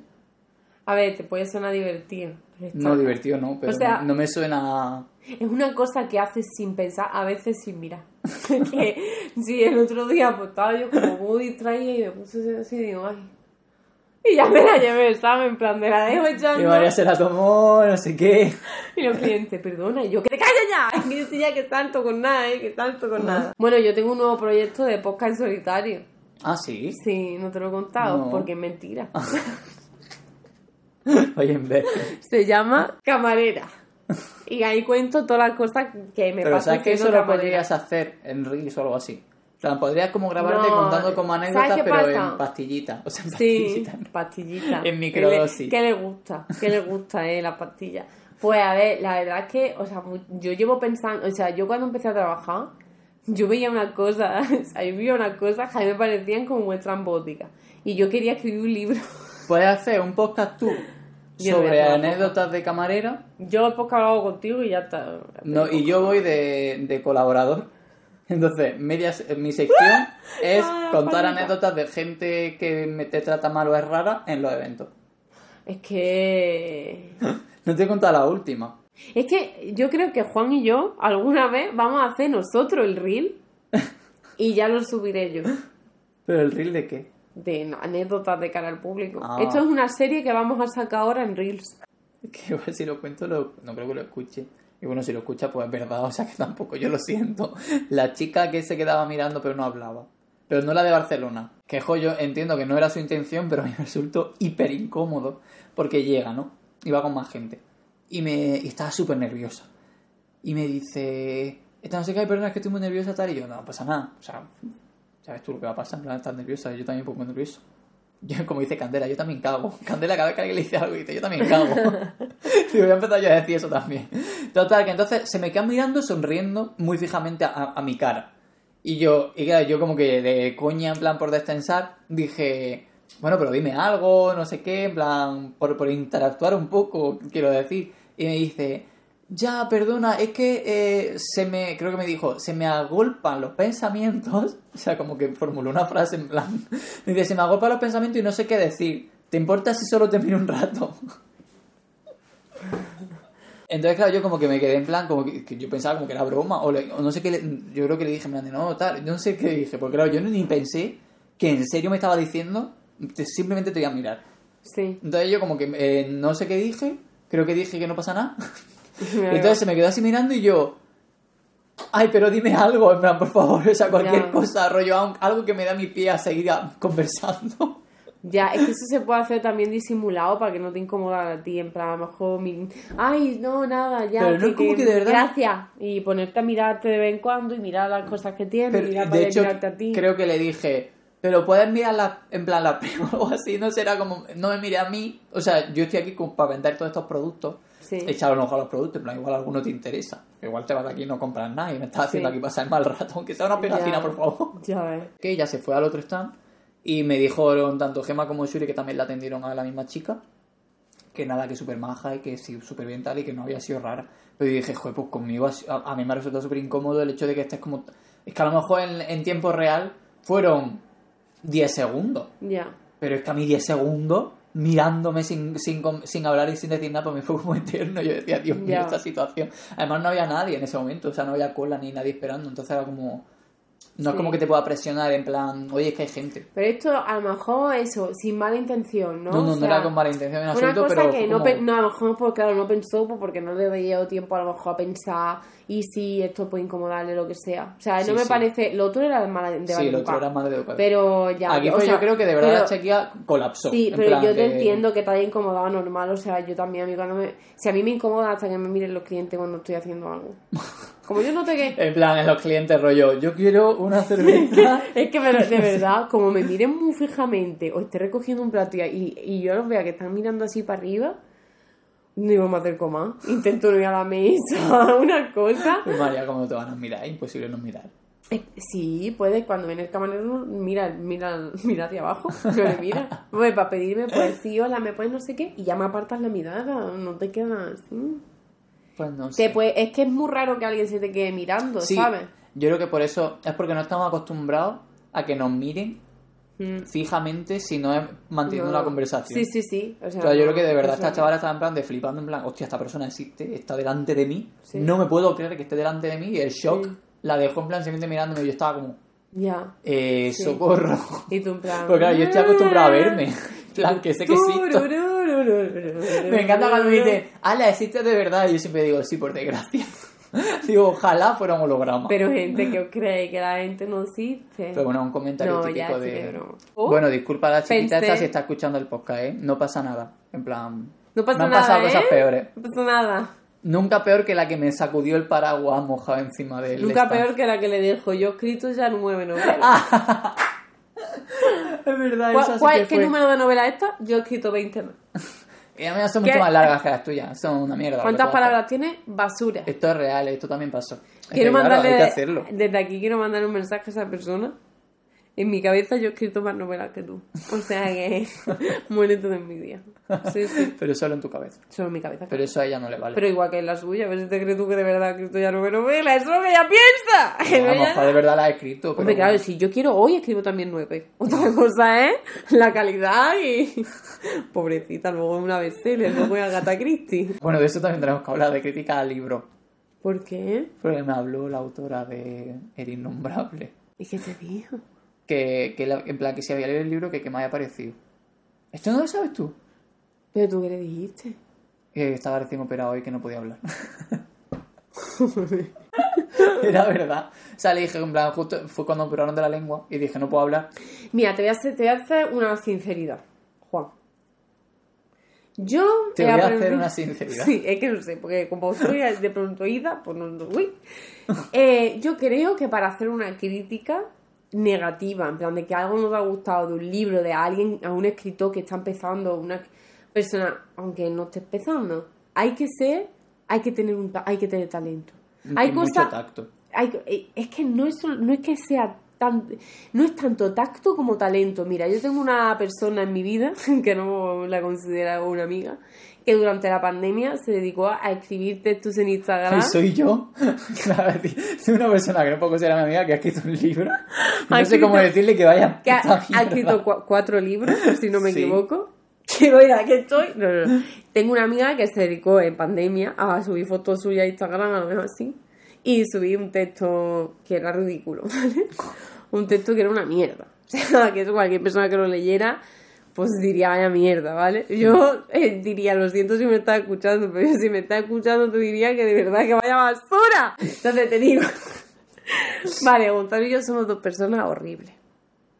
A ver, te puede sonar divertido. pero
No, divertido no, pero
O sea-
no me suena...
Es una cosa que haces sin pensar, a veces sin mirar. que sí, el otro día pues estaba yo como muy distraída y me puse así y digo, ay. Y ya me la llevé, ¿sabes? En plan, de la dejo echando.
Y María se la tomó, no sé qué.
Y los clientes, perdona, y yo, que te calles ya. Que yo ya que tanto con nada, ¿eh? Que tanto con nada. Bueno, yo tengo un nuevo proyecto de podcast en solitario.
Ah, sí.
Sí, no te lo he contado,
No.
porque es mentira.
Oye, en vez.
Se llama Camarera. Y ahí cuento todas las cosas que me
Pero
pasan
sabes que eso lo podrías hacer en Reels o algo así. O sea, podrías como grabarte
No,
contando como
¿sabes
anécdotas, pero
pasa?
en pastillita. O sea, en
Sí,
pastillita.
pastillita.
En microdosis.
¿Qué le, qué le gusta? ¿Qué le gusta, eh, la pastilla? Pues a ver, la verdad es que, o sea, yo llevo pensando, o sea, yo cuando empecé a trabajar, yo veía una cosa, o sea, yo veía una cosa que a mí me parecían como muy estrambóticas. Y yo quería escribir un libro.
Puedes hacer un podcast tú
Yo
sobre anécdotas de camarera.
Yo el podcast lo hago contigo y ya está.
No, y yo voy de, de colaborador. Entonces, medias, mi sección es
Ah,
contar
palita.
anécdotas de gente que me te trata mal o es rara en los eventos.
Es que...
No te he contado la última.
Es que yo creo que Juan y yo alguna vez vamos a hacer nosotros el reel y ya lo subiré yo.
¿Pero el reel de qué?
De anécdotas de cara al público.
Ah.
Esto es una serie que vamos a sacar ahora en Reels.
Que igual si lo cuento, lo- no creo que lo escuche. Y bueno, si lo escucha, pues es verdad, o sea que tampoco yo lo siento. La chica que se quedaba mirando pero no hablaba. Pero no la de Barcelona. Que yo entiendo que no era su intención, pero me resultó hiper incómodo. Porque llega, ¿no? Iba con más gente. Y me y estaba súper nerviosa. Y me dice, esta no sé qué, perdona, es que estoy muy nerviosa tal. Y yo, no pasa nada. O sea, ¿sabes tú lo que va a pasar? En plan, estás nerviosa, yo también pongo nervioso. Yo, como dice Candela, yo también cago. Candela cada vez que alguien le dice algo dice, yo también cago. Digo, voy a empezar yo a decir eso también. Total, que entonces se me quedan mirando, sonriendo muy fijamente a, a mi cara. Y yo, y claro, yo como que de coña, en plan, por destensar, dije, bueno, pero dime algo, no sé qué, en plan, por, por interactuar un poco, quiero decir. Y me dice, ya, perdona, es que eh, se me, creo que me dijo, se me agolpan los pensamientos, o sea, como que formuló una frase en plan, me dice, se me agolpan los pensamientos y no sé qué decir, ¿te importa si solo te miro un rato? Entonces, claro, yo como que me quedé en plan, como que, que yo pensaba como que era broma, o, le- o no sé qué, le- yo creo que le dije, de, no, tal, no sé qué dije, porque claro, yo ni pensé que en serio me estaba diciendo, te- simplemente te voy a mirar.
Sí.
Entonces yo como que eh, no sé qué dije, creo que dije que no pasa nada. Entonces se me quedó así mirando y yo, ay, pero dime algo, en plan, por favor, o sea, cualquier
Ya.
cosa, rollo, algo que me da mi pie a seguir conversando.
Ya, es que eso se puede hacer también disimulado para que no te incomoda a ti, en plan, a lo mejor, mi- ay, no, nada, ya.
Pero no es como que de verdad-
Gracias. Y ponerte a mirarte de vez en cuando y mirar las cosas que tienes,
Pero,
mirar
de hecho,
mirarte a ti.
creo que le dije, pero puedes mirar la, en plan la prima o así, no será como, no me mire a mí, o sea, yo estoy aquí para vender todos estos productos,
Sí.
echar un ojo a los productos, plan, igual alguno te interesa, igual te vas de aquí y no compras nada y me estás haciendo
Sí.
aquí pasar mal rato, aunque sea una pegatina,
Ya.
por favor.
Ya ves.
que ella se fue al otro stand y me dijeron tanto Gema como Shuri que también la atendieron a la misma chica que nada, que súper maja y que sí, súper bien tal y que no había sido rara. Pero dije, joder, pues conmigo a, a mí me ha resultado súper incómodo el hecho de que estés como... Es que a lo mejor en, en tiempo real fueron 10 segundos,
Ya.
pero es que a mí 10 segundos mirándome sin, sin, sin hablar y sin decir nada, pues me fue como eterno. Yo decía, Dios mío, esta situación. Además no había nadie en ese momento, o sea, no había cola ni nadie esperando, entonces era como... No es como que te pueda presionar en plan, oye, es que hay gente.
Pero esto, a lo mejor, eso, sin mala intención, ¿no?
No, no,
O
no era con mala intención en
Fue una
absoluto,
cosa
pero
que no,
como-
no, a lo mejor pues, claro, no pensó pues, porque no le había dado tiempo a lo mejor a pensar y si esto puede incomodarle lo que sea. O sea,
Sí,
no me
sí.
parece... Lo otro era de mala de
Sí, el otro era mal educado.
Pero ya...
Aquí
o
fue,
sea,
yo creo que de verdad
pero-
la chequia colapsó.
Sí, pero yo te
que-
entiendo que te haya incomodado normal, o sea, yo también a mí cuando me... Si a mí me incomoda hasta que me miren los clientes cuando estoy haciendo algo. Como yo noté que...
En plan, en los clientes rollo, yo quiero una cerveza.
Es que pero, de verdad, como me miren muy fijamente o esté recogiendo un plato y, y yo los vea que están mirando así para arriba, digo, me acerco más. Intento no ir a la mesa, una cosa.
Pues María, ¿cómo te van a mirar? Es imposible no mirar.
Eh, Sí, puede, cuando viene el camarero, mira, mira, mira hacia abajo, no le mira. Pues para pedirme, pues sí, hola, me pones no sé qué, y ya me apartas la mirada, no te quedas así.
Pues no
Te
sé.
puede- es que es muy raro que alguien se te quede mirando,
Sí,
¿sabes?
yo creo que por eso es porque no estamos acostumbrados a que nos miren
Mm.
fijamente si no es manteniendo
No.
una conversación.
Sí, sí, sí. O sea,
yo creo que de verdad esta chavala estaba en plan de flipando, en plan, hostia, esta persona existe, está delante de mí,
Sí.
no me puedo creer que esté delante de mí, y el shock
Sí.
la dejó en plan simplemente mirándome y yo estaba como,
Ya.
eh,
Sí.
socorro.
Y tú en plan...
Porque claro, yo estoy acostumbrado a verme, en plan, que sé que existo. Me encanta cuando me dice, ala, existe de verdad, y yo siempre digo, sí, por desgracia. digo, ojalá fuera un holograma.
Pero gente que os cree que la gente no existe.
Pero bueno, un comentario
No,
típico
ya,
de...
Oh,
bueno, disculpa a la chiquita
pensé-
esta si está escuchando el podcast, ¿eh? No pasa nada. En plan...
no pasa
me han
nada,
pasado
¿eh?
cosas peores.
No pasa nada.
Nunca peor que la que me sacudió el paraguas mojado encima de él.
Nunca peor que la que le dejo. Yo he escrito ya nueve novelas.
Es verdad,
¿Cuál-
esa sí
cuál-
que
¿Qué número de novela esta? Yo he escrito 20 más.
Y a mí son mucho
¿Qué?
más largas que las tuyas. Son una mierda.
¿Cuántas palabras tiene? Basura.
Esto es real, esto también pasó. Es
Quiero
que, claro,
mandarle
hay que hacerlo.
desde aquí quiero mandarle un mensaje a esa persona. En mi cabeza yo he escrito más novelas que tú. O sea que muérete de envidia. Sí, sí.
Pero solo en tu cabeza.
Solo en mi cabeza.
Pero eso a ella no le vale.
Pero igual que en la suya, a ver si te crees tú que de verdad he escrito ya nueve novelas. Eso es lo que ella piensa. No
mejor de verdad la ha escrito. Pero
Hombre, claro, si yo quiero hoy escribo también nueve. Otra cosa es la calidad y. Pobrecita, luego una bestseller, luego es Agatha Christie.
Bueno, de eso también tenemos que hablar, de crítica al libro.
¿Por qué?
Porque me habló la autora de El Innombrable.
¿Y qué te dijo?
Que, que la- en plan, que si había leído el libro, que, que me había parecido. ¿Esto no lo sabes tú?
¿Pero tú qué le dijiste?
Que estaba recién operado y que no podía hablar. Era verdad. O sea, le dije, en plan, justo fue cuando operaron de la lengua y dije, no puedo hablar.
Mira, te voy a hacer, te voy a hacer una sinceridad, Juan. Yo
Te voy a hacer una sinceridad.
Sí, es que no sé, porque como estoy de pronto ida, pues no. no- uy. Eh, yo creo que para hacer una crítica negativa, en plan de que algo no te ha gustado de un libro, de alguien, a un escritor que está empezando, una persona, aunque no esté empezando, hay que ser, hay que tener un, hay que tener talento. Hay
mucho
cosas,
tacto.
hay- eh, es que no es, no es que sea tan, no es tanto tacto como talento. Mira, yo tengo una persona en mi vida, que no la considero una amiga, que durante la pandemia se dedicó a escribir textos en Instagram.
Soy yo. Soy una persona que no puedo considerar mi amiga que ha escrito un libro. No sé cómo decirle que vaya.
que ha, ha escrito cua- cuatro libros, si no me
Sí.
equivoco. Que mira, que estoy. No, no, no. Tengo una amiga que se dedicó en pandemia a subir fotos suyas a Instagram, a lo mejor así. Y subí un texto que era ridículo, ¿vale? Un texto que era una mierda. O sea, que eso cualquier persona que lo leyera, pues diría, vaya mierda, ¿vale? Yo eh, diría, lo siento si me estás escuchando, pero si me estás escuchando te diría que de verdad que vaya basura. Entonces te digo. Vale, Gonzalo y yo somos dos personas horribles.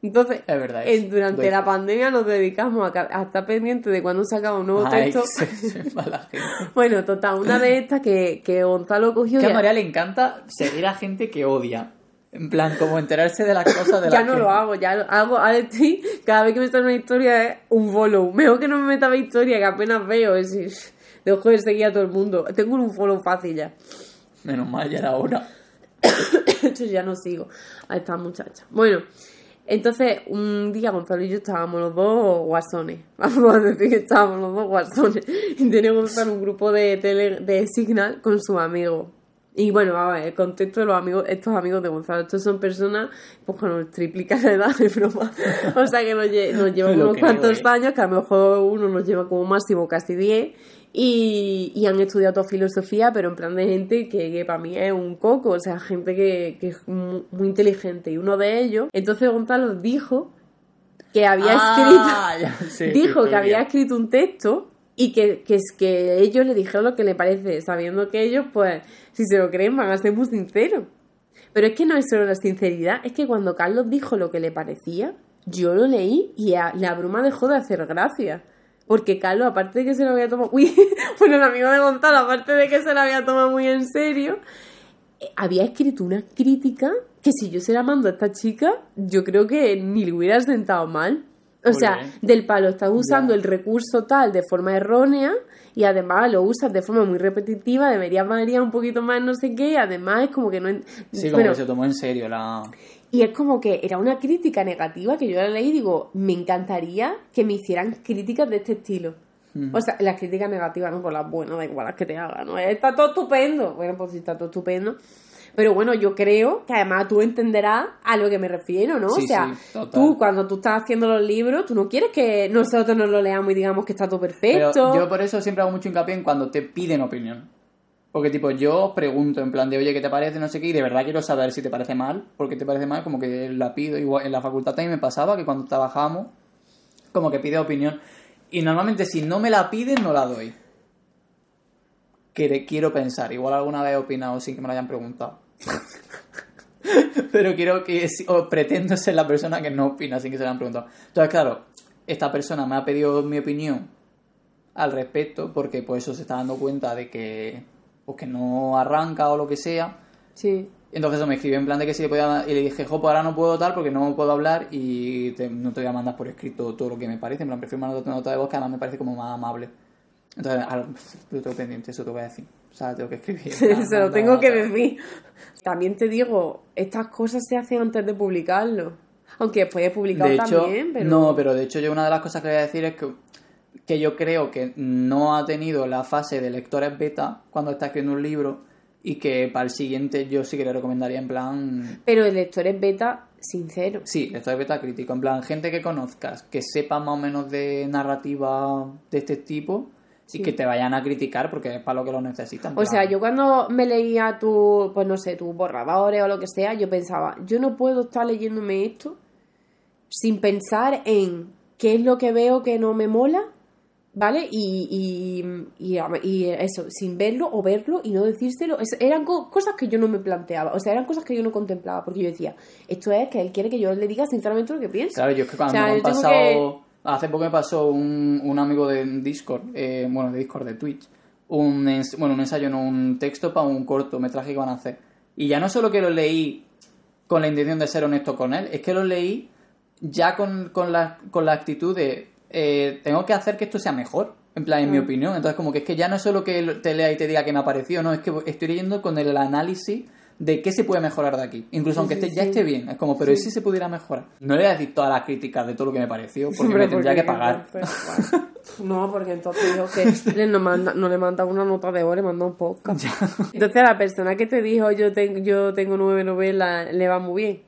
Entonces,
Es verdad, es-
durante
doy
la pandemia nos dedicamos a, a estar pendientes de cuando sacaba un nuevo
Ay,
texto.
mala gente.
Bueno, total, una de estas que, que Gonzalo cogió
Que a María le encanta seguir a gente que odia. En plan, como enterarse de las cosas de
ya
la
no
que-
lo hago, ya lo hago, ahora estoy, cada vez que me sale una historia es un follow. Mejor que no me meta mi historia, que apenas veo, es decir, dejo de seguir a todo el mundo. Tengo un follow fácil ya.
Menos mal, ya era hora.
De hecho, ya no sigo a esta muchacha. Bueno, entonces un día Gonzalo y yo estábamos los dos guasones. Vamos a decir que estábamos los dos guasones. Y tenía Gonzalo un grupo de, tele, de Signal con sus amigos. Y bueno, a ver, el contexto de los amigos, estos amigos de Gonzalo, estos son personas pues con triplica la edad de broma. O sea que nos, lle- nos llevan unos cuantos
¿eh?
años, que a lo mejor uno nos lleva como máximo casi 10. Y, y han estudiado toda filosofía, pero en plan de gente que, que para mí es un coco, o sea, gente que, que es mu- muy, inteligente. Y uno de ellos, entonces Gonzalo dijo que había
Ah,
escrito, dijo que había escrito un texto y que, que es que ellos le dijeron lo que le parece, sabiendo que ellos, pues, si se lo creen, van a ser muy sinceros. Pero es que no es solo la sinceridad, es que cuando Carlos dijo lo que le parecía, yo lo leí y la broma dejó de hacer gracia. Porque Carlos, aparte de que se lo había tomado... Uy, bueno, el amigo de Gonzalo, aparte de que se lo había tomado muy en serio, eh, había escrito una crítica que si yo se la mando a esta chica, yo creo que ni le hubiera sentado mal. O sea, del palo, estás usando
Ya.
el recurso tal de forma errónea y además lo usas de forma muy repetitiva, deberías variar un poquito más, no sé qué, y además es como que no...
Sí, como
bueno,
que se tomó en serio la...
y es como que era una crítica negativa que yo la leí y digo, me encantaría que me hicieran críticas de este estilo. O sea, las críticas negativas, no por las buenas, da igual las que te hagan, ¿no? Está todo estupendo. Bueno, pues sí, está todo estupendo. Pero bueno, yo creo que además tú entenderás a lo que me refiero, ¿no?
Sí,
o sea,
sí,
tú cuando tú estás haciendo los libros, tú no quieres que nosotros nos lo leamos y digamos que está todo perfecto.
Pero yo por eso siempre hago mucho hincapié en cuando te piden opinión. Porque tipo, yo pregunto en plan de, oye, ¿qué te parece? No sé qué, y de verdad quiero saber si te parece mal, porque te parece mal, como que la pido. Igual en la facultad también me pasaba que cuando trabajábamos, como que pide opinión. Y normalmente si no me la piden, no la doy. Que quiero pensar, igual alguna vez he opinado sin que me lo hayan preguntado. Pero quiero que, o pretendo ser la persona que no opina sin que se la hayan preguntado. Entonces, claro, esta persona me ha pedido mi opinión al respecto porque pues eso se está dando cuenta de que pues que no arranca o lo que sea
Sí.
entonces eso me escribió en plan de que si le podía y le dije jo pues ahora no puedo tal porque no puedo hablar y te- no te voy a mandar por escrito todo lo que me parece en plan prefiero mandar nota de voz que además me parece como más amable entonces ahora, lo tengo pendiente eso te voy a decir o sea tengo que escribir
Se lo tengo que decir. También te digo, estas cosas se hacen antes de publicarlo. Aunque después he publicado
de hecho,
también, pero...
no, pero de hecho yo una de las cosas que voy a decir es que, que yo creo que no ha tenido la fase de lectores beta cuando está escribiendo un libro y que para el siguiente yo sí que le recomendaría en plan...
Pero el lector es beta sincero.
Sí, lectores beta crítico, en plan gente que conozcas, que sepa más o menos de narrativa de este tipo
Sí.
y que te vayan a criticar porque es para lo que lo necesitan.
O sea, yo cuando me leía tu, pues no sé, tus borradores o lo que sea, yo pensaba, yo no puedo estar leyéndome esto sin pensar en qué es lo que veo que no me mola, ¿vale? Y, y, y, y eso, sin verlo o verlo y no decírselo. Es- eran co- cosas que yo no me planteaba, o sea, eran cosas que yo no contemplaba, porque yo decía, esto es que él quiere que yo le diga sinceramente lo que pienso.
Claro, yo es que cuando
O sea,
me han pasado.
que-
Hace poco me pasó un, un amigo de Discord, eh, bueno, de Discord, de Twitch, un, ens- bueno, un ensayo, no un texto para un cortometraje que van a hacer. Y ya no solo que lo leí con la intención de ser honesto con él. Es que lo leí ya con, con, la, con la actitud de eh, tengo que hacer que esto sea mejor. En plan, en mi
Mm.
opinión. Entonces, como que es que ya no es solo que te lea y te diga que me ha parecido, no, es que estoy leyendo con el análisis de qué se puede mejorar de aquí. Incluso aunque
sí,
esté, ya esté bien. Es como, pero ¿y si se pudiera mejorar? No le voy a decir todas las críticas de todo lo que me pareció, porque me tendría
porque
que pagar.
bueno. No, porque entonces yo que le no, manda, no le manda una nota de voz, le manda un podcast. Entonces a la persona que te dijo yo, tengo yo tengo nueve novelas, le va muy bien.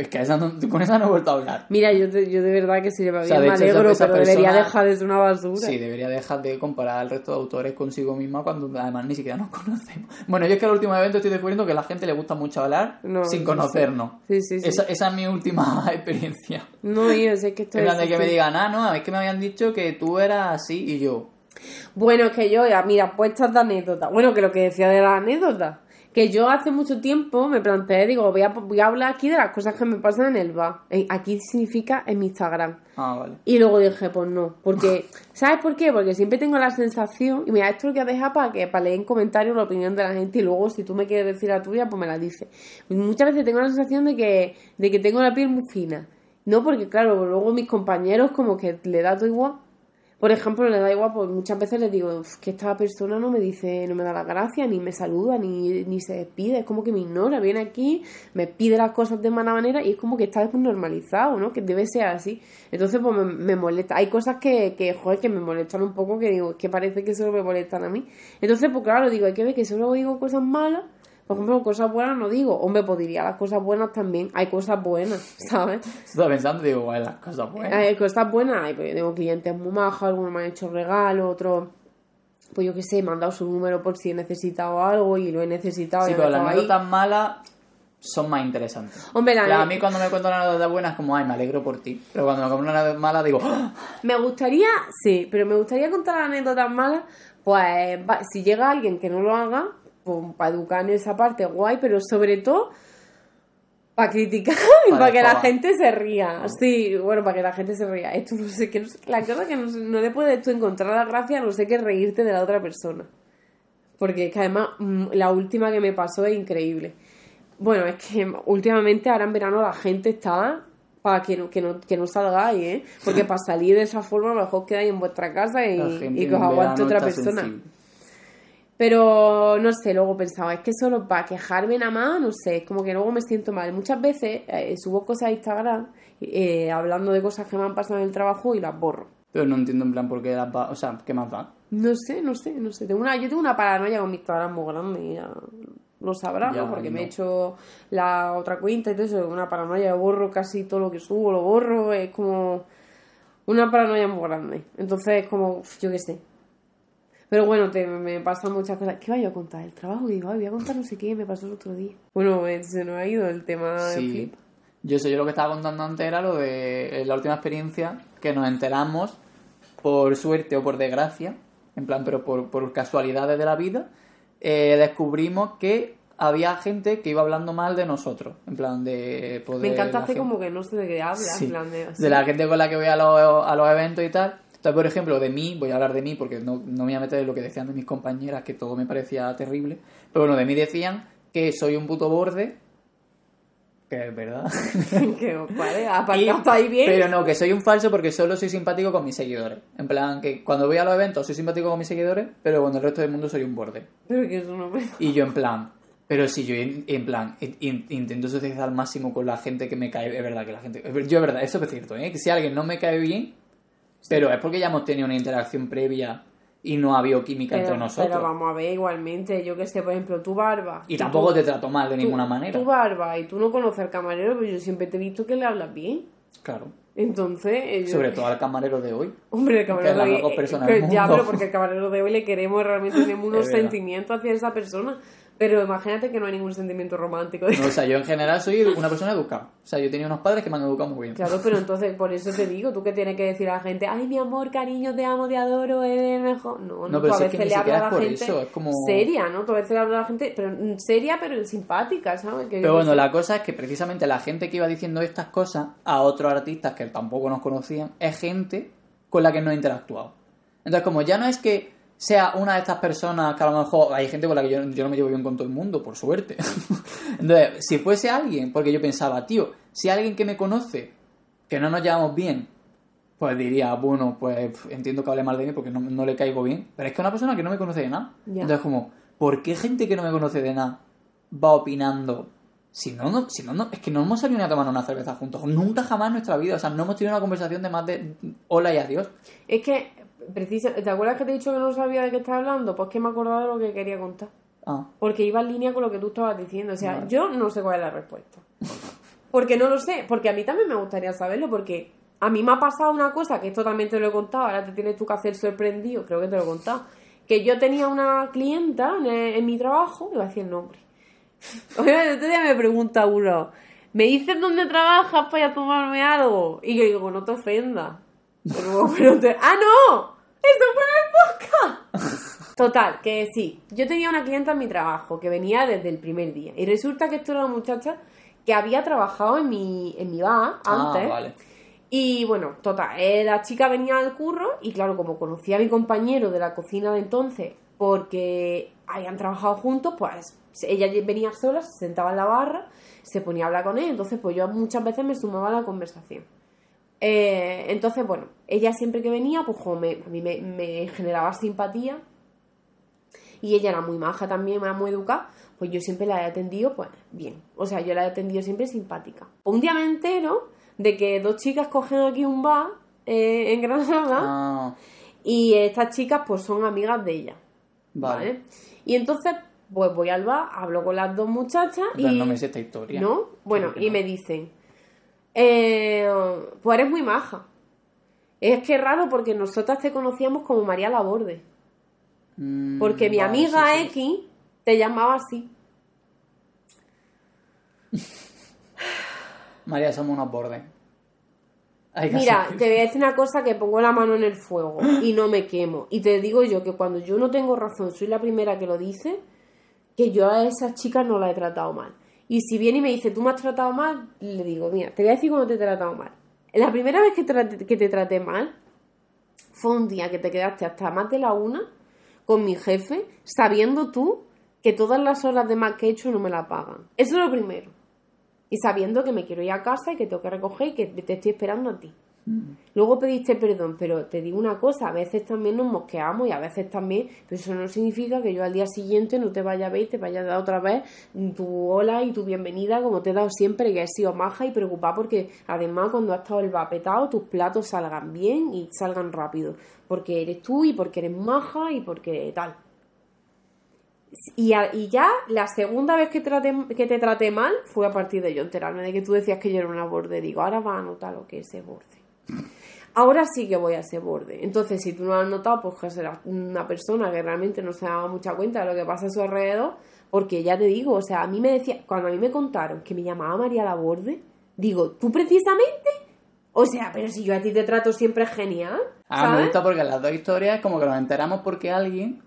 Es que esa no- con esa no he vuelto a hablar.
Mira, yo, te- yo de verdad que va
O sea,
me
hecho,
alegro,
esa
pero debería dejar de ser una basura.
Sí, debería dejar de comparar al resto de autores consigo misma cuando además ni siquiera nos conocemos. Bueno, yo es que al último evento estoy descubriendo que a la gente le gusta mucho hablar
No,
sin
sí,
conocernos.
Sí, sí, sí.
Esa, esa es mi última experiencia.
No, yo sé que esto
En
es...
de que me
sí.
digan, ah, no, es que me habían dicho que tú eras así y yo.
Bueno, es que yo, mira, puestas de anécdota. Bueno, que lo que decía de la anécdota. Que yo hace mucho tiempo me planteé, digo, voy a, voy a hablar aquí de las cosas que me pasan en el bar. Eh, Aquí significa en mi Instagram.
Ah, vale.
Y luego dije, pues no, porque, ¿sabes por qué? Porque siempre tengo la sensación, y mira, esto lo voy a dejar para que para leer en comentarios la opinión de la gente y luego si tú me quieres decir la tuya, pues me la dices. Muchas veces tengo la sensación de que, de que tengo la piel muy fina. No, porque claro, luego mis compañeros como que le da todo igual. Por ejemplo, le da igual, pues muchas veces les digo "Uf, que esta persona no me dice, no me da la gracia, ni me saluda, ni, ni se despide, es como que me ignora, viene aquí, me pide las cosas de mala manera y es como que está normalizado, ¿no? Que debe ser así. Entonces, pues me, me molesta. Hay cosas que, que, joder, que me molestan un poco, que digo, que parece que solo me molestan a mí. Entonces, pues claro, digo, hay que ver que solo digo cosas malas. Por ejemplo, cosas buenas no digo. Hombre, pues diría las cosas buenas también. Hay cosas buenas, ¿sabes?
Estaba pensando, digo, bueno, las cosas buenas.
Hay cosas buenas, hay, pues yo tengo clientes muy majos, algunos me han hecho regalos, otros, pues yo qué sé, me han dado su número por si he necesitado algo y lo he necesitado.
Sí,
y
pero las anécdotas malas son más interesantes.
Hombre, la
plan, a mí cuando me cuentan una anécdota buena es como, ay, me alegro por ti. Pero cuando me cuentan una anécdota mala digo, ¡ah!
me gustaría, sí, pero me gustaría contar anécdotas malas, pues si llega alguien que no lo haga, para educar en esa parte, guay, pero sobre todo para criticar y
Para
para que la gente se ría. Sí, bueno, para que la gente se ría. Esto no sé, no sé- la cosa que no, no le puedes tú encontrar la gracia, no sé qué reírte de la otra persona. Porque es que además mm, la última que me pasó es increíble. Bueno, es que últimamente ahora en verano la gente está para que no, que no, que no salgáis, ¿eh? Porque para salir de esa forma a lo mejor quedáis en vuestra casa y, y que os aguante otra persona.
sensible.
Pero no sé, luego pensaba, es que solo para quejarme nada más, no sé, es como que luego me siento mal. Muchas veces eh, subo cosas a Instagram eh, hablando de cosas que me han pasado en el trabajo y las borro.
Pero no entiendo en plan por qué las va, o sea, ¿qué más da?
No sé, no sé, no sé. Tengo una, yo tengo una paranoia con mi Instagram muy grande y ya lo sabrá,
Ya,
¿no? Porque me he hecho la otra cuenta y todo eso, una paranoia, borro casi todo lo que subo, lo borro, es como una paranoia muy grande. Entonces, como, yo qué sé. Pero bueno, te, me pasan muchas cosas. ¿Qué vaya a contar? El trabajo, digo, ay, voy a contar no sé qué, me pasó el otro día. Bueno, eh, se nos ha ido el tema
Sí.
flip.
Yo sé, yo lo que estaba contando antes era lo de eh, la última experiencia que nos enteramos por suerte o por desgracia, en plan, pero por, por casualidades de la vida, eh, descubrimos que había gente que iba hablando mal de nosotros, en plan de... pues,
Me encanta hacer como que no sé de qué hablas.
Sí,
en plan de,
de la gente con la que voy a los, a los eventos y tal. Entonces, por ejemplo, de mí, voy a hablar de mí porque no, no me voy a meter en lo que decían de mis compañeras, que todo me parecía terrible. Pero bueno, de mí decían que soy un puto borde, que es verdad.
que vale, aparcado ahí bien.
Pero no, que soy un falso porque solo soy simpático con mis seguidores. En plan, que cuando voy a los eventos soy simpático con mis seguidores, pero con el resto del mundo soy un borde.
Pero que eso no me...
Y yo en plan, pero si yo en, en plan in- in- intento socializar al máximo con la gente que me cae, es verdad que la gente, yo es verdad, eso es cierto, ¿eh? que si alguien no me cae bien, pero es porque ya hemos tenido una interacción previa y no ha habido química
Pero,
entre nosotros.
pero vamos a ver, igualmente, yo que sé, por ejemplo, tu barba.
y tampoco
tú-
te trato mal de
tú-
ninguna manera.
Tu barba y tú no conoces al camarero, pero yo siempre te he visto que le hablas bien.
Claro.
Entonces, eh, yo-
Sobre todo al camarero de hoy.
Hombre, el
que es
camarero
la
de
mejor
hoy.
persona
eh,
del
ya, pero porque el camarero de hoy le queremos, realmente tenemos unos sentimientos hacia esa persona. Pero imagínate que no hay ningún sentimiento romántico.
No, o sea, yo en general soy una persona educada. O sea, yo tenía unos padres que me han educado muy bien.
Claro, pero entonces por eso te digo, tú que tienes que decir a la gente, ay mi amor, cariño, te amo, te adoro, eres mejor. No, no,
No,
tú
pero
a
si es
veces
que
le
siquiera
a la gente
eso, es como-
seria, ¿no? Tú a veces le hablas a la gente, pero seria, pero simpática, ¿sabes? Que
Pero bueno,
sé.
la cosa es que precisamente la gente que iba diciendo estas cosas a otros artistas que tampoco nos conocían es gente con la que no he interactuado. Entonces, como ya no es que sea una de estas personas que a lo mejor hay gente con la que yo, yo no me llevo bien con todo el mundo, por suerte. Entonces, si fuese alguien, porque yo pensaba, tío, si alguien que me conoce, que no nos llevamos bien, pues diría, bueno, pues entiendo que hable mal de mí porque no, no le caigo bien. Pero es que una persona que no me conoce de nada. Entonces, como, ¿por qué gente que no me conoce de nada va opinando? Si no, no, si no, no, es que no hemos salido ni a tomar una cerveza juntos. Nunca jamás en nuestra vida. O sea, no hemos tenido una conversación de más de hola y adiós.
Es que, precisa, ¿te acuerdas que te he dicho que no sabía de qué estás hablando? Pues que me he acordado de lo que quería contar.
Ah,
Porque iba en línea con lo que tú estabas diciendo. O sea,
Vale.
yo no sé cuál es la respuesta. Porque no lo sé. Porque a mí también me gustaría saberlo. Porque a mí me ha pasado una cosa que esto también te lo he contado. Ahora te tienes tú que hacer sorprendido. Creo que te lo he contado. Que yo tenía una clienta en, en mi trabajo. Iba a decir el nombre. Oye, otro día me pregunta uno. ¿Me dices dónde trabajas para ir a tomarme algo? Y yo digo, no te ofendas. Te- ¡Ah, no! ¡Eso fue en el podcast! Total, que sí. Yo tenía una clienta en mi trabajo que venía desde el primer día. Y resulta que esto era una muchacha que había trabajado en mi, en mi bar antes.
ah vale.
Y bueno, total, eh, la chica venía al curro y claro, como conocía a mi compañero de la cocina de entonces, porque habían trabajado juntos, pues ella venía sola, se sentaba en la barra, se ponía a hablar con él, entonces pues yo muchas veces me sumaba a la conversación. Eh, entonces, bueno, ella siempre que venía, pues jo, me- a mí me, me generaba simpatía y ella era muy maja también, era muy educada, pues yo siempre la he atendido, pues bien. O sea, yo la he atendido siempre simpática. Un día me entero de que dos chicas cogen aquí un bar eh, en Granada
Ah,
y estas chicas pues son amigas de ella.
vale.
¿vale? Y entonces, pues voy al bar, hablo con las dos muchachas y...
no me sé esta historia.
¿No? Bueno, y
no.
me dicen, eh, pues eres muy maja. Es que es raro porque nosotras te conocíamos como María Laborde.
Mm,
Porque mi amiga
sí, sí.
X te llamaba así.
María, somos unos bordes.
Mira,
hacer-
te voy a decir una cosa que pongo la mano en el fuego y no me quemo. Y te digo yo que cuando yo no tengo razón, soy la primera que lo dice, que yo a esas chicas no la he tratado mal. Y si viene y me dice, tú me has tratado mal, le digo, mira, te voy a decir cómo te he tratado mal. La primera vez que, que te traté mal fue un día que te quedaste hasta más de la una con mi jefe, sabiendo tú que todas las horas de más que he hecho no me la pagan. Eso es lo primero. Y sabiendo que me quiero ir a casa y que tengo que recoger y que te estoy esperando a ti. Luego pediste perdón, pero te digo una cosa, a veces también nos mosqueamos y a veces también, pero eso no significa que yo al día siguiente no te vaya a ver y te vaya a dar otra vez tu hola y tu bienvenida como te he dado siempre, que he sido maja y preocupada porque además cuando has estado el vapetado tus platos salgan bien y salgan rápido, porque eres tú y porque eres maja y porque tal. Y, ya la segunda vez que, traté, que te traté mal fue a partir de yo enterarme de que tú decías que yo era una borde. Digo, ahora vas a notar lo que es ese borde. Ahora sí que voy a ese borde. Entonces, si tú no lo has notado, pues que será una persona que realmente no se daba mucha cuenta de lo que pasa a su alrededor. Porque ya te digo, o sea, a mí me decía, cuando a mí me contaron que me llamaba María Laborde, digo, ¿tú precisamente? O sea, pero si yo a ti te trato siempre genial.
Ah, me
¿sabes?
gusta porque las dos historias es como que nos enteramos porque alguien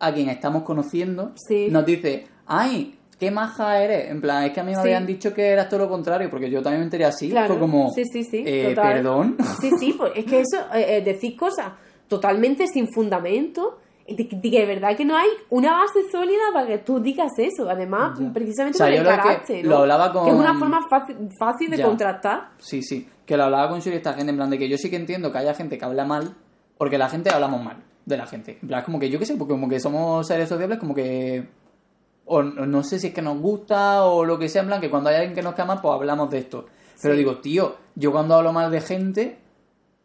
a quien estamos conociendo
Sí.
nos dice, ay, qué maja eres. En plan, es que a mí me
Sí.
habían dicho que eras todo lo contrario, porque yo también me enteré así.
Claro.
Fue como,
Sí, sí, sí,
eh, perdón.
Sí, sí, pues es que eso, eh, eh, decís cosas totalmente sin fundamento, y de, de de verdad que no hay una base sólida para que tú digas eso. Además,
Ya.
precisamente
O sea,
por el carácter, ¿no?
lo hablaba con-
Que es una forma fácil, fácil de
Ya.
contrastar.
Sí, sí. Que lo hablaba con Suri esta gente, en plan de que yo sí que entiendo que haya gente que habla mal, porque la gente hablamos mal de la gente. En plan, es como que yo qué sé, porque como que somos seres sociables, como que. O no sé si es que nos gusta o lo que sea, en plan, que cuando hay alguien que nos cae mal, pues hablamos de esto. Pero
Sí.
digo, tío, yo cuando hablo mal de gente,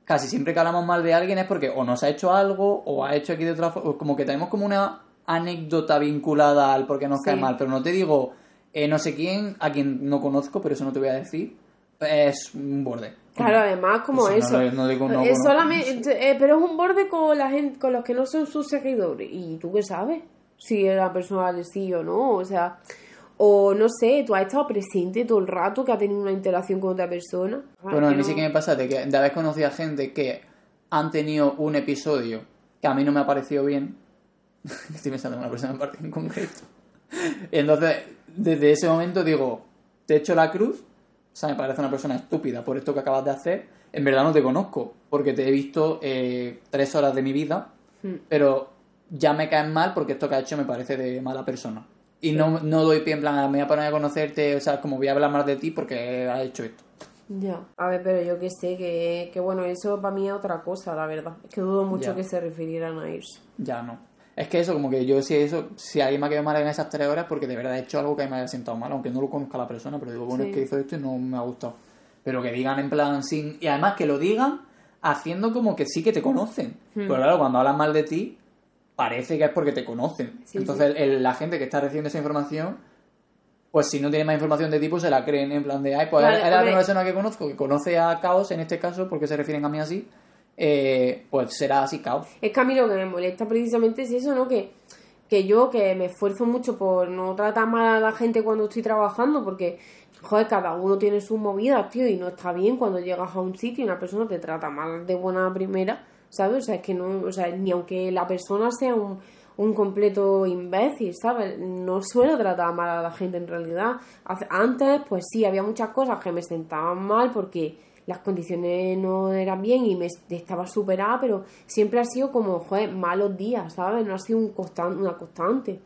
casi siempre que hablamos mal de alguien es porque o nos ha hecho algo o ha hecho aquí de otra forma. Como que tenemos como una anécdota vinculada al por qué nos cae mal. Pero no te digo, eh, no sé quién, a quien no conozco, pero eso no te voy a decir, es un borde.
Claro, además, como
no
eso.
no digo no
es solamente, eh, pero es un borde con la gente, con los que no son sus seguidores. ¿Y tú qué sabes? Si la persona le sí o no. O sea, o no sé, tú has estado presente todo el rato que ha tenido una interacción con otra persona.
Bueno, a mí
no-
sí que me pasa de, que, de haber conocido a gente que han tenido un episodio que a mí no me ha parecido bien. Estoy pensando en una persona en parte en concreto. Entonces, desde ese momento digo, te echo la cruz, o sea, me parece una persona estúpida por esto que acabas de hacer. En verdad no te conozco, porque te he visto eh, tres horas de mi vida,
Hmm.
pero ya me caen mal porque esto que ha hecho me parece de mala persona. Y no, no doy pie en plan, "Ah, me voy a poner a conocerte, o sea, como voy a hablar más de ti porque has hecho esto.
Ya. A ver, pero yo que sé, que, que bueno, eso para mí es otra cosa, la verdad. Es que dudo mucho
Ya.
que se refirieran a irse.
Ya no. Es que eso, como que yo si eso, si alguien me ha quedado mal en esas tres horas porque de verdad he hecho algo que me haya sentado mal, aunque no lo conozca la persona, pero digo, bueno,
Sí.
es que hizo esto y no me ha gustado. Pero que digan en plan sin. Y además que lo digan haciendo como que sí que te conocen.
Hmm.
Pero claro, cuando hablan mal de ti, parece que es porque te conocen.
Sí,
Entonces el- la gente que está recibiendo esa información, pues si no tiene más información de tipo, se la creen en plan de, ay, pues
Vale,
es la
hombre.
primera persona que conozco que conoce a Caos en este caso, porque se refieren a mí así, eh, pues será así Caos.
Es que a mí lo que me molesta precisamente es eso, ¿no? Que, que yo que me esfuerzo mucho por no tratar mal a la gente cuando estoy trabajando, porque, joder, cada uno tiene sus movidas, tío, y no está bien cuando llegas a un sitio y una persona te trata mal de buena primera, ¿sabes? O sea, es que no, o sea, ni aunque la persona sea un, un completo imbécil, ¿sabes? No suelo tratar mal a la gente en realidad. Antes, pues sí, había muchas cosas que me sentaban mal porque las condiciones no eran bien y me estaba superada, pero siempre ha sido como, joder, malos días, ¿sabes? No ha sido un una constante.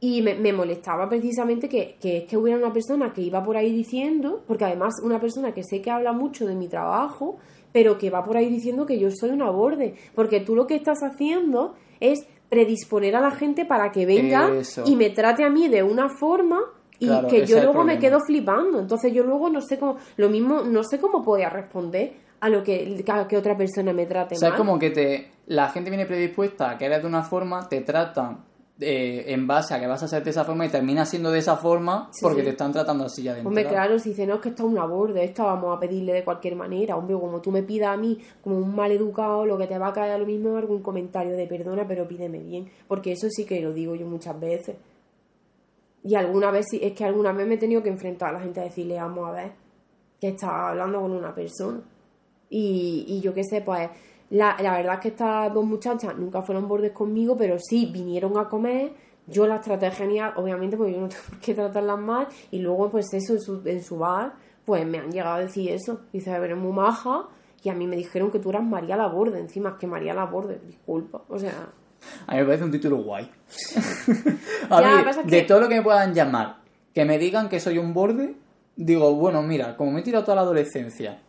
Y me, me molestaba precisamente que, que, que hubiera una persona que iba por ahí diciendo, porque además una persona que sé que habla mucho de mi trabajo, pero que va por ahí diciendo que yo soy una borde, porque tú lo que estás haciendo es predisponer a la gente para que venga
Eso.
y me trate a mí de una forma y
Claro,
que yo luego me quedo flipando. Entonces yo luego no sé cómo, lo mismo, no sé cómo podía responder a lo que, a que otra persona me trate
O sea,
mal.
es como que te, la gente viene predispuesta a que eres de una forma, te tratan eh, en base a que vas a ser de esa forma y terminas siendo de esa forma
Sí,
porque
sí.
te están tratando así ya de
Hombre, claro, si dice, no, es que esto es una borde, esto vamos a pedirle de cualquier manera. Hombre, como tú me pidas a mí como un mal educado, lo que te va a caer a lo mismo es algún comentario de perdona, pero pídeme bien. Porque eso sí que lo digo yo muchas veces. Y alguna vez, sí- es que alguna vez me he tenido que enfrentar a la gente a decirle, vamos a ver, que estaba hablando con una persona. Y, y yo qué sé, pues la, la verdad es que estas dos muchachas nunca fueron bordes conmigo, pero sí vinieron a comer. Yo las traté genial, obviamente, porque yo no tengo por qué tratarlas mal. Y luego, pues eso, en su, en su bar, pues me han llegado a decir eso. Dice, a ver, es muy maja. Y a mí me dijeron que tú eras María Laborde, encima, es que María Laborde, disculpa. O sea,
A mí me parece un título guay. a
Ya,
mí,
pasa es
de
que-
todo lo que me puedan llamar, que me digan que soy un borde, digo, bueno, mira, como me he tirado toda la adolescencia,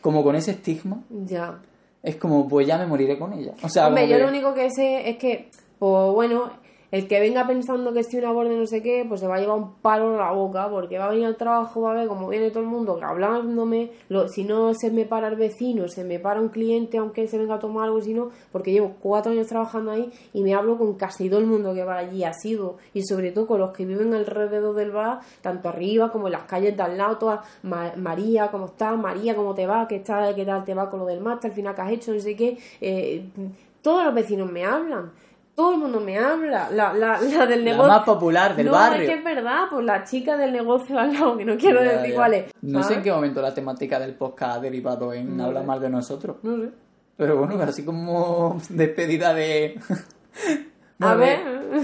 como con ese estigma,
ya.
Es como, pues ya me moriré con ella. O sea,
Hombre, yo
que-
lo único que sé es que, pues bueno, el que venga pensando que estoy una borde no sé qué, pues se va a llevar un palo en la boca, porque va a venir al trabajo, va a ver cómo viene todo el mundo hablándome, lo, si no se me para el vecino, se me para un cliente aunque se venga a tomar algo, si no, porque llevo cuatro años trabajando ahí y me hablo con casi todo el mundo que va allí, ha sido, y sobre todo con los que viven alrededor del bar, tanto arriba como en las calles de al lado, todas, Ma- María, ¿cómo estás? María, ¿cómo te va? ¿Qué, está, ¿Qué tal te va con lo del máster? Al final, ¿qué has hecho? No sé qué. Eh, todos los vecinos me hablan. Todo el mundo me habla. La, la, la del
La
negocio.
más popular del
no,
barrio.
es que es verdad, pues la chica del negocio al lado, que no quiero
Ya,
decir
ya.
cuál es.
No sé en qué momento la temática del podcast ha derivado en
No
hablar mal de nosotros.
No sé.
Pero bueno, así como despedida de...
A ver.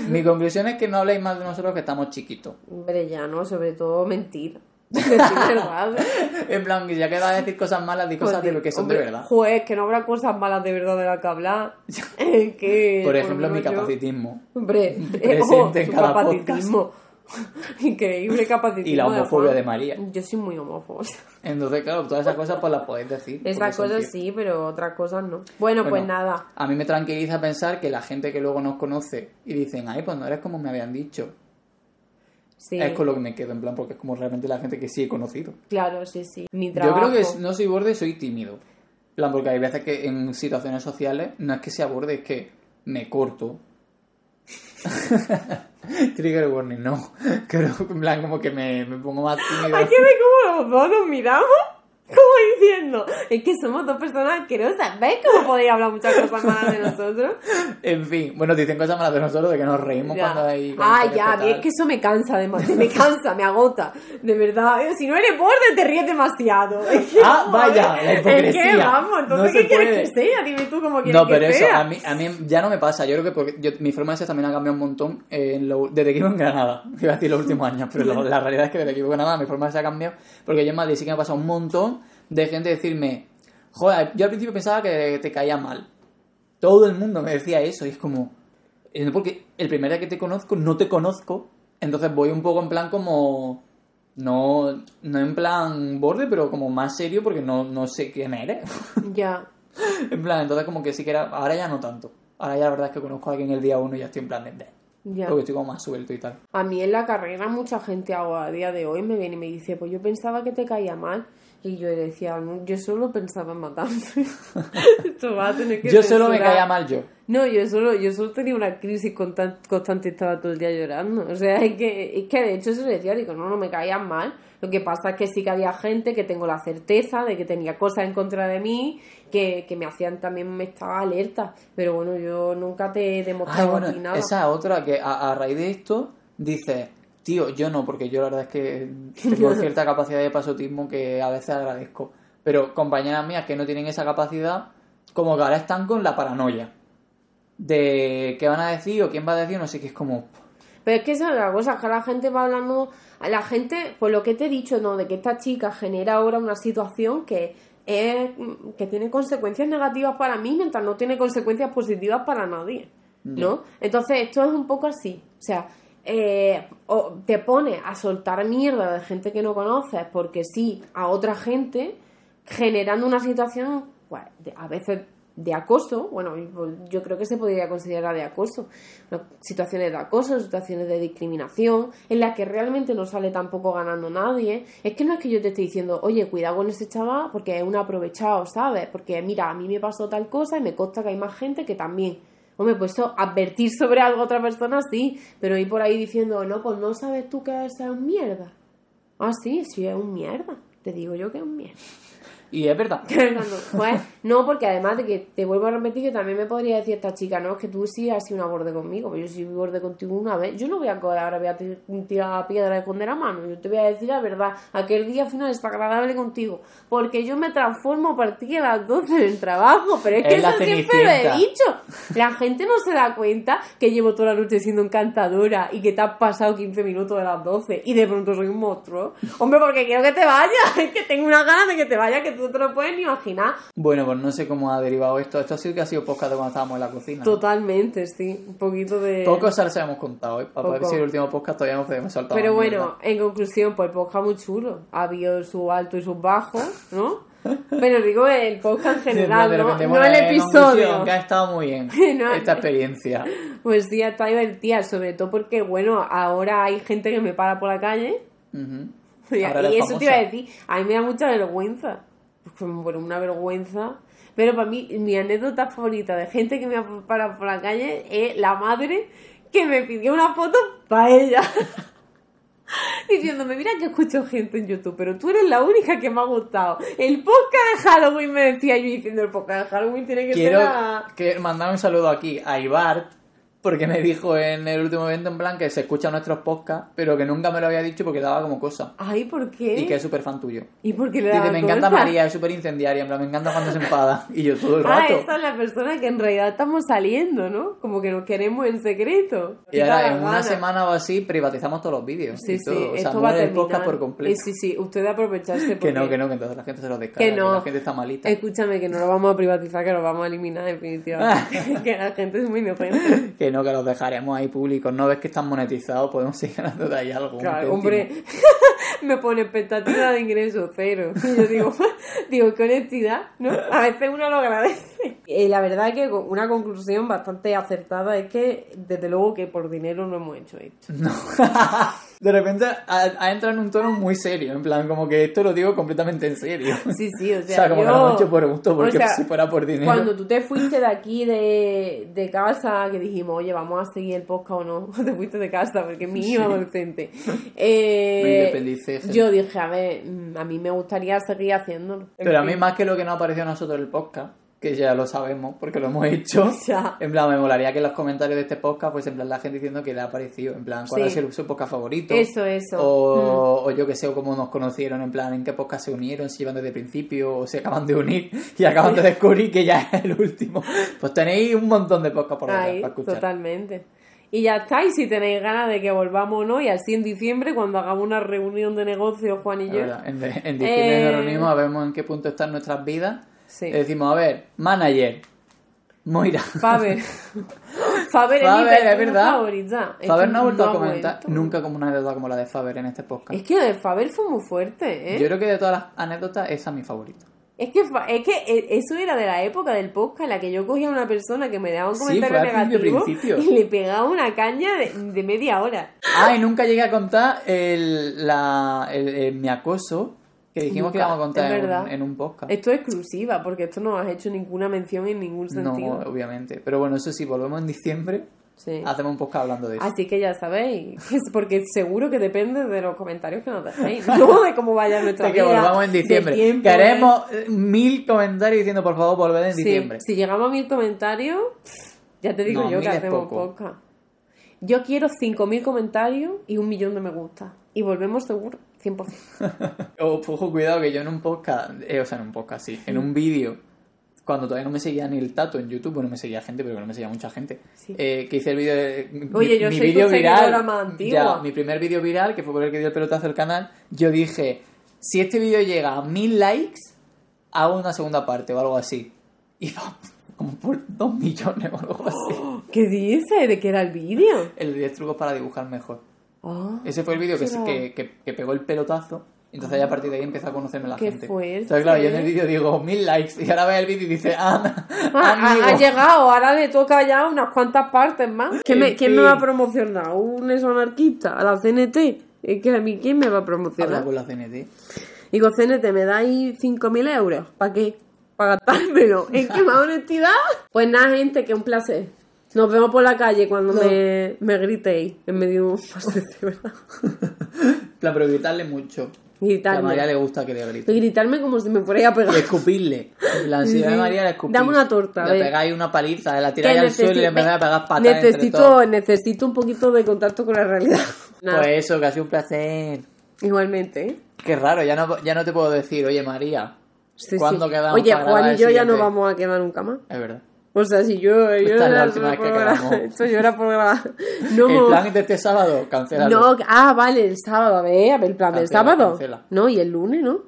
Mi conclusión es que no habléis mal de nosotros que estamos chiquitos.
Hombre, ya no, sobre todo mentira. Decir verdad.
En plan, que ya que vas a decir cosas malas, di cosas de lo que son
Hombre,
de verdad.
Juez, que no habrá cosas malas de verdad de las que hablar. Es que,
Por ejemplo,
lo
mi
yo-
capacitismo.
Hombre,
Presente
oh,
en cada
capacitismo. Increíble capacitismo.
Y la homofobia de María.
Yo soy muy homófobo.
Entonces, claro, todas esas cosas pues las podéis decir.
Esas cosas sí, pero otras cosas no. Bueno, pues
Bueno,
nada.
A mí me tranquiliza pensar que la gente que luego nos conoce y dicen, ay, pues no eres como me habían dicho.
Sí,
Es con lo que me quedo, en plan, porque es como realmente la gente que sí he conocido.
claro, sí, sí. Mi
Yo creo que no soy borde, soy tímido. En plan, porque hay veces que en situaciones sociales no es que sea borde, es que me corto. Trigger warning, no. Creo, en plan, como que me, me pongo más tímido.
Hay que ver cómo los dos nos miramos. Como diciendo, es que somos dos personas asquerosas. ¿Ves cómo podéis hablar muchas cosas malas de nosotros?
En fin, bueno, dicen cosas malas de nosotros, de que nos reímos
Ya.
cuando hay...
Ah,
cuando
ya,
hay
es que eso me cansa además, me cansa, me agota, de verdad. Eh, Si no eres borde, te ríes demasiado. Es que,
Ah,
vamos,
vaya, la hipocresía.
Es que vamos, entonces,
No
¿qué quieres
puede.
que sea? Dime tú cómo quieres
No,
que
pero eso,
sea.
a mí, a mí ya no me pasa. Yo creo que porque yo- mi forma de ser también ha cambiado un montón eh, en lo- desde que vivo en Granada. Iba a decir los últimos años, pero lo- la realidad es que desde que vivo en Granada mi forma de ser ha cambiado. Porque yo en Madrid sí que me ha pasado un montón de gente decirme, joder, yo al principio pensaba que te caía mal. Todo el mundo me decía eso y es como, eh, porque el primer día que te conozco no te conozco, entonces voy un poco en plan como... No, no en plan borde, pero como más serio porque no, no sé quién eres.
Ya.
en plan, entonces como que sí que era... Ahora ya no tanto. Ahora ya la verdad es que conozco a alguien el día uno y ya estoy en plan de...
Ya.
Porque estoy como más suelto y tal.
A mí en la carrera mucha gente ahora, a día de hoy me viene y me dice, pues yo pensaba que te caía mal. Y yo decía, "No, yo solo pensaba en matarme. Esto va a tener que
Yo solo me
censurar".
caía mal yo.
No, yo solo, yo solo tenía una crisis constan- constante, estaba todo el día llorando. O sea, es que, es que de hecho se lo decía, digo, no, no me caían mal. Lo que pasa es que sí que había gente que tengo la certeza de que tenía cosas en contra de mí que, que me hacían también, me estaba alerta. Pero bueno, yo nunca te he
Ah,
demostrado
bueno,
a ti nada.
esa es otra que a, a raíz de esto dice, tío, yo no, porque yo la verdad es que tengo cierta capacidad de pasotismo que a veces agradezco. Pero compañeras mías que no tienen esa capacidad, como que ahora están con la paranoia. De qué van a decir o quién va a decir, no sé qué, es como...
Pero es que esa es la cosa, que la gente va hablando, a la gente, pues lo que te he dicho, ¿no? De que esta chica genera ahora una situación que es, que tiene consecuencias negativas para mí mientras no tiene consecuencias positivas para nadie, ¿no? Entonces esto es un poco así, o sea, eh, o te pone a soltar mierda de gente que no conoces porque sí a otra gente, generando una situación, pues, de- a veces de acoso, bueno, yo creo que se podría considerar de acoso, situaciones de acoso, situaciones de discriminación, en las que realmente no sale tampoco ganando nadie. Es que no es que yo te esté diciendo, oye, cuidado con ese chaval porque es un aprovechado, ¿sabes? Porque mira, a mí me pasó tal cosa y me consta que hay más gente que también. Hombre, pues eso, advertir sobre algo a otra persona sí, pero ir por ahí diciendo, no, pues no sabes tú que es un mierda. Ah, sí, sí, es un mierda. Te digo yo que es un mierda.
Y es verdad.
Pues, no, porque además de que te vuelvo a repetir que también me podría decir esta chica, no, es que tú sí has sido una borde conmigo, pues yo sí borde contigo una vez. Yo no voy a coger, ahora voy a tir- tirar la piedra de esconder a mano, yo te voy a decir la verdad, aquel día fue una desagradable contigo, porque yo me transformo a partir de las 12 del trabajo, pero es que
Es
eso siempre lo he dicho. La gente no se da cuenta que llevo toda la noche siendo encantadora y que te has pasado 15 minutos de las 12 y de pronto soy un monstruo. Hombre, porque quiero que te vayas, es que tengo una gana de que te vayas que tú no te lo puedes ni imaginar.
Bueno, pues no sé cómo ha derivado esto. Esto ha sido que ha sido podcast de cuando estábamos en la cocina.
Totalmente, sí. Un poquito de.
Poco se hemos contado, ¿eh? Para
Poco.
si el último podcast todavía nos podemos saltar.
Pero bueno,
mierda.
en conclusión, pues el podcast muy chulo. Ha habido su alto y sus bajos, ¿no? Pero digo el podcast en general, no, no el episodio.
Que ha estado muy bien
No,
esta experiencia.
Pues sí, está divertida, sobre todo porque, bueno, ahora hay gente que me para por la calle. Y, eso te iba a decir, a mí me da mucha vergüenza. Como, Bueno, una vergüenza. Pero para mí, mi anécdota favorita de gente que me ha parado por la calle es la madre que me pidió una foto para ella. Diciéndome, mira que escucho gente en YouTube, pero tú eres la única que me ha gustado. El podcast de Halloween me decía yo diciendo, el podcast de Halloween tiene que
Quiero
ser
que mandar un saludo aquí a Ibar, porque me dijo en el último evento en plan que se escucha nuestros podcasts, pero que nunca me lo había dicho porque daba como cosa.
Ay, ¿por qué?
Y que es súper fan tuyo.
¿Y por qué le
Dice,
daba
me encanta? María, es súper incendiaria, en plan, me encanta cuando se enfada. Y yo todo el
Ah,
rato.
esa es la persona que en realidad estamos saliendo, ¿no? Como que nos queremos en secreto.
Y ahora en una semana o así privatizamos todos los vídeos.
Sí,
y
sí,
todo. O sea,
esto va a
el
terminar.
podcast por completo.
Eh, Sí, sí, usted aprovecharse
Que
porque...
no, que no, que entonces la gente se lo descarga.
Que no.
la gente está malita.
Escúchame, que no lo vamos a privatizar, que lo vamos a eliminar definitivamente. que la gente es muy inocente.
Que no, que los dejaremos ahí públicos. No ves que están monetizados, podemos seguir ganando de ahí algo.
Claro, hombre, me pone expectativa de ingreso cero. Y yo digo, digo, qué honestidad, ¿no? A veces uno lo agradece. Y la verdad es que una conclusión bastante acertada es que, desde luego, que por dinero no hemos hecho esto.
No. De repente entrado en un tono muy serio, en plan, como que esto lo digo completamente en serio.
Sí, sí, o
O
sea,
sea, como
yo-
que lo hemos hecho por gusto, porque
o sea,
si fuera por dinero.
Cuando tú te fuiste de aquí de, de casa, que dijimos, oye, vamos a seguir el podcast o no, te fuiste de casa porque es mi hijo adolescente. Eh,
Me independicé, sí.
yo dije, a ver, mm, a mí me gustaría seguir haciéndolo.
Pero a mí
fin.
más que lo que nos ha parecido a nosotros el podcast, que ya lo sabemos porque lo hemos hecho,
Ya.
en plan, me molaría que en los comentarios de este podcast, pues en plan, la gente diciendo que le ha parecido, en plan, cuál
Sí.
ha sido su podcast favorito.
Eso, eso. Mm.
O, o yo que sé, o cómo nos conocieron, en plan, en qué podcast se unieron, si iban desde el principio, o se acaban de unir y acaban de descubrir que ya es el último. Pues tenéis un montón de podcasts por
Ahí,
para escuchar.
totalmente. Y ya está, y si tenéis ganas de que volvamos o no, y así en diciembre, cuando hagamos una reunión de negocios, Juan y yo.
verdad, En, en diciembre
Eh.
nos reunimos a ver en qué punto están nuestras vidas.
Sí.
Le decimos, a ver, manager, Moira.
Faber. Faber, es mi
Faber, es
persona
verdad.
favorita. Es
Faber no ha vuelto a comentar
vuelto.
nunca como una anécdota como la de Faber en este podcast.
Es que lo de Faber fue muy fuerte, ¿eh?
Yo creo que de todas las anécdotas, esa es mi favorita.
Es que, es que eh, eso era de la época del podcast en la que yo cogía a una persona que me daba un
Sí,
comentario
principio,
negativo y le pegaba una caña de, de media hora.
Ah, y nunca llegué a contar el, la, el- el- mi acoso que dijimos que íbamos a contar en un,
verdad.
en un podcast.
Esto es exclusiva, porque esto no has hecho ninguna mención en ningún
No,
sentido.
obviamente. Pero bueno, eso sí, volvemos en diciembre,
Sí.
hacemos un podcast hablando de eso.
Así que ya sabéis, porque seguro que depende de los comentarios que nos dejéis, no de cómo vaya nuestra
Así que
vida.
volvamos en diciembre.
tiempo, ¿eh?
Queremos eh, mil comentarios diciendo, por favor, volved en
Sí,
diciembre.
si llegamos a mil comentarios, ya te digo
No,
yo que hacemos
poco.
podcast. Yo quiero 5.000 comentarios y un millón de me gusta. Y volvemos seguro, 100%.
O- Ojo, cuidado que yo en un podcast, eh, o sea, en un podcast, sí, en un vídeo, cuando todavía no me seguía ni el tato en YouTube, bueno, me seguía gente, pero que no me seguía mucha gente,
Sí.
eh, que hice el vídeo de... mi-
Oye, yo
mi
soy tu
vídeo
seguidora más.
Ya, mi primer vídeo viral, que fue por el que dio el pelotazo al canal, yo dije, si este vídeo llega a mil likes, hago una segunda parte o algo así. Y va como por dos millones o algo así.
¿Qué dice? ¿De qué era el vídeo?
El de 10 trucos para dibujar mejor.
Ah,
Ese fue el vídeo que, que, que, que pegó el pelotazo. Entonces ya a partir de ahí empezó a conocerme la
Qué
gente.
fuerte.
Entonces claro, yo en el vídeo digo mil likes y ahora ve el vídeo y dice, ah,
Ah,
amigo.
ha, ha llegado, ahora le toca ya unas cuantas partes más. ¿Quién me, quién va a promocionar? ¿Un eso anarquista? ¿A la CNT? Es que a mí, ¿quién me va a
Habla
promocionar?
con la CNT.
Digo, CNT, ¿me dais 5.000 euros? ¿Para qué? ¿Para gastármelo? ¿En qué más honestidad? Pues nada, gente, que un placer. Nos vemos por la calle cuando
No.
me, me gritéis en medio de un paseo, ¿verdad?
Plan, pero gritarle mucho. Que a
Gritarme.
María le gusta que le grite.
Gritarme como si me fuera a pegar.
Y escupirle. La ansiedad de. María le escupís.
Dame una torta,
Le pegáis una paliza, la tiráis al suelo y le empezáis a pegar patadas entre
necesito, necesito un poquito de contacto con la realidad. Nada,
Pues eso, que ha sido un placer.
igualmente.
Qué raro, ya no, ya no te puedo decir, oye María,
Sí,
¿cuándo
sí.
quedamos
Oye,
para
Juan y yo ya no vamos a quedar nunca más.
Es verdad.
O sea, si yo... yo
Esta es la última vez que quedamos.
Esto yo era por... No,
El plan de este sábado, cancélalo.
no, ah, vale, el sábado, a ver, a ver, el plan del
Cancela,
sábado.
cancela.
No, y el lunes, ¿no?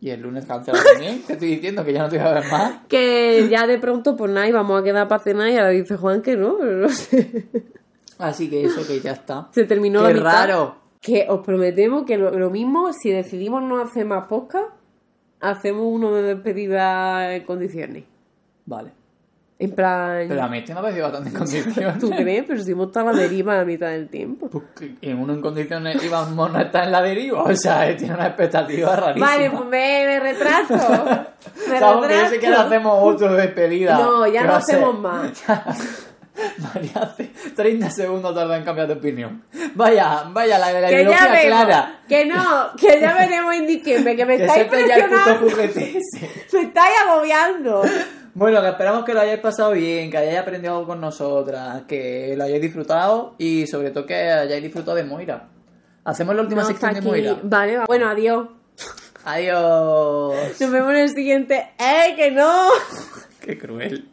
Y el lunes cancela también. Te estoy diciendo que ya no te voy a ver más.
Que ya de pronto, pues nada, y vamos a quedar para cenar y ahora dice Juan que no, no sé.
Así que eso, que ya está.
Se terminó
Qué
la mitad.
raro.
Que os prometemos que lo, lo mismo, si decidimos no hacer más podcast, hacemos uno de despedida en condiciones.
Vale.
En plan,
Pero a mí este me ha parecido bastante en condiciones.
¿tú crees? Pero si hemos estado a la deriva la mitad del tiempo.
Pues que en uno en condiciones íbamos no está en la deriva. O sea, eh, tiene una expectativa rarísima.
Vale, pues me, me retraso. Me
Sabemos que yo sé que ahora
retraso.
hacemos otro de despedida.
No, ya
que
no
a
hacemos más.
María hace 30 segundos tarda en cambiar de opinión. Vaya, vaya, la, la
Que ya vemos.
clara.
Que no, que ya veremos en diciembre, que me
Que
estáis presionando. Me estáis agobiando.
Bueno, que esperamos que lo hayáis pasado bien, que hayáis aprendido algo con nosotras, que lo hayáis disfrutado y sobre todo que hayáis disfrutado de Moira. Hacemos la última
No,
sección de. Moira.
Vale, va. bueno, adiós.
Adiós.
Nos vemos en el siguiente. ¡Eh, que no!
Qué cruel.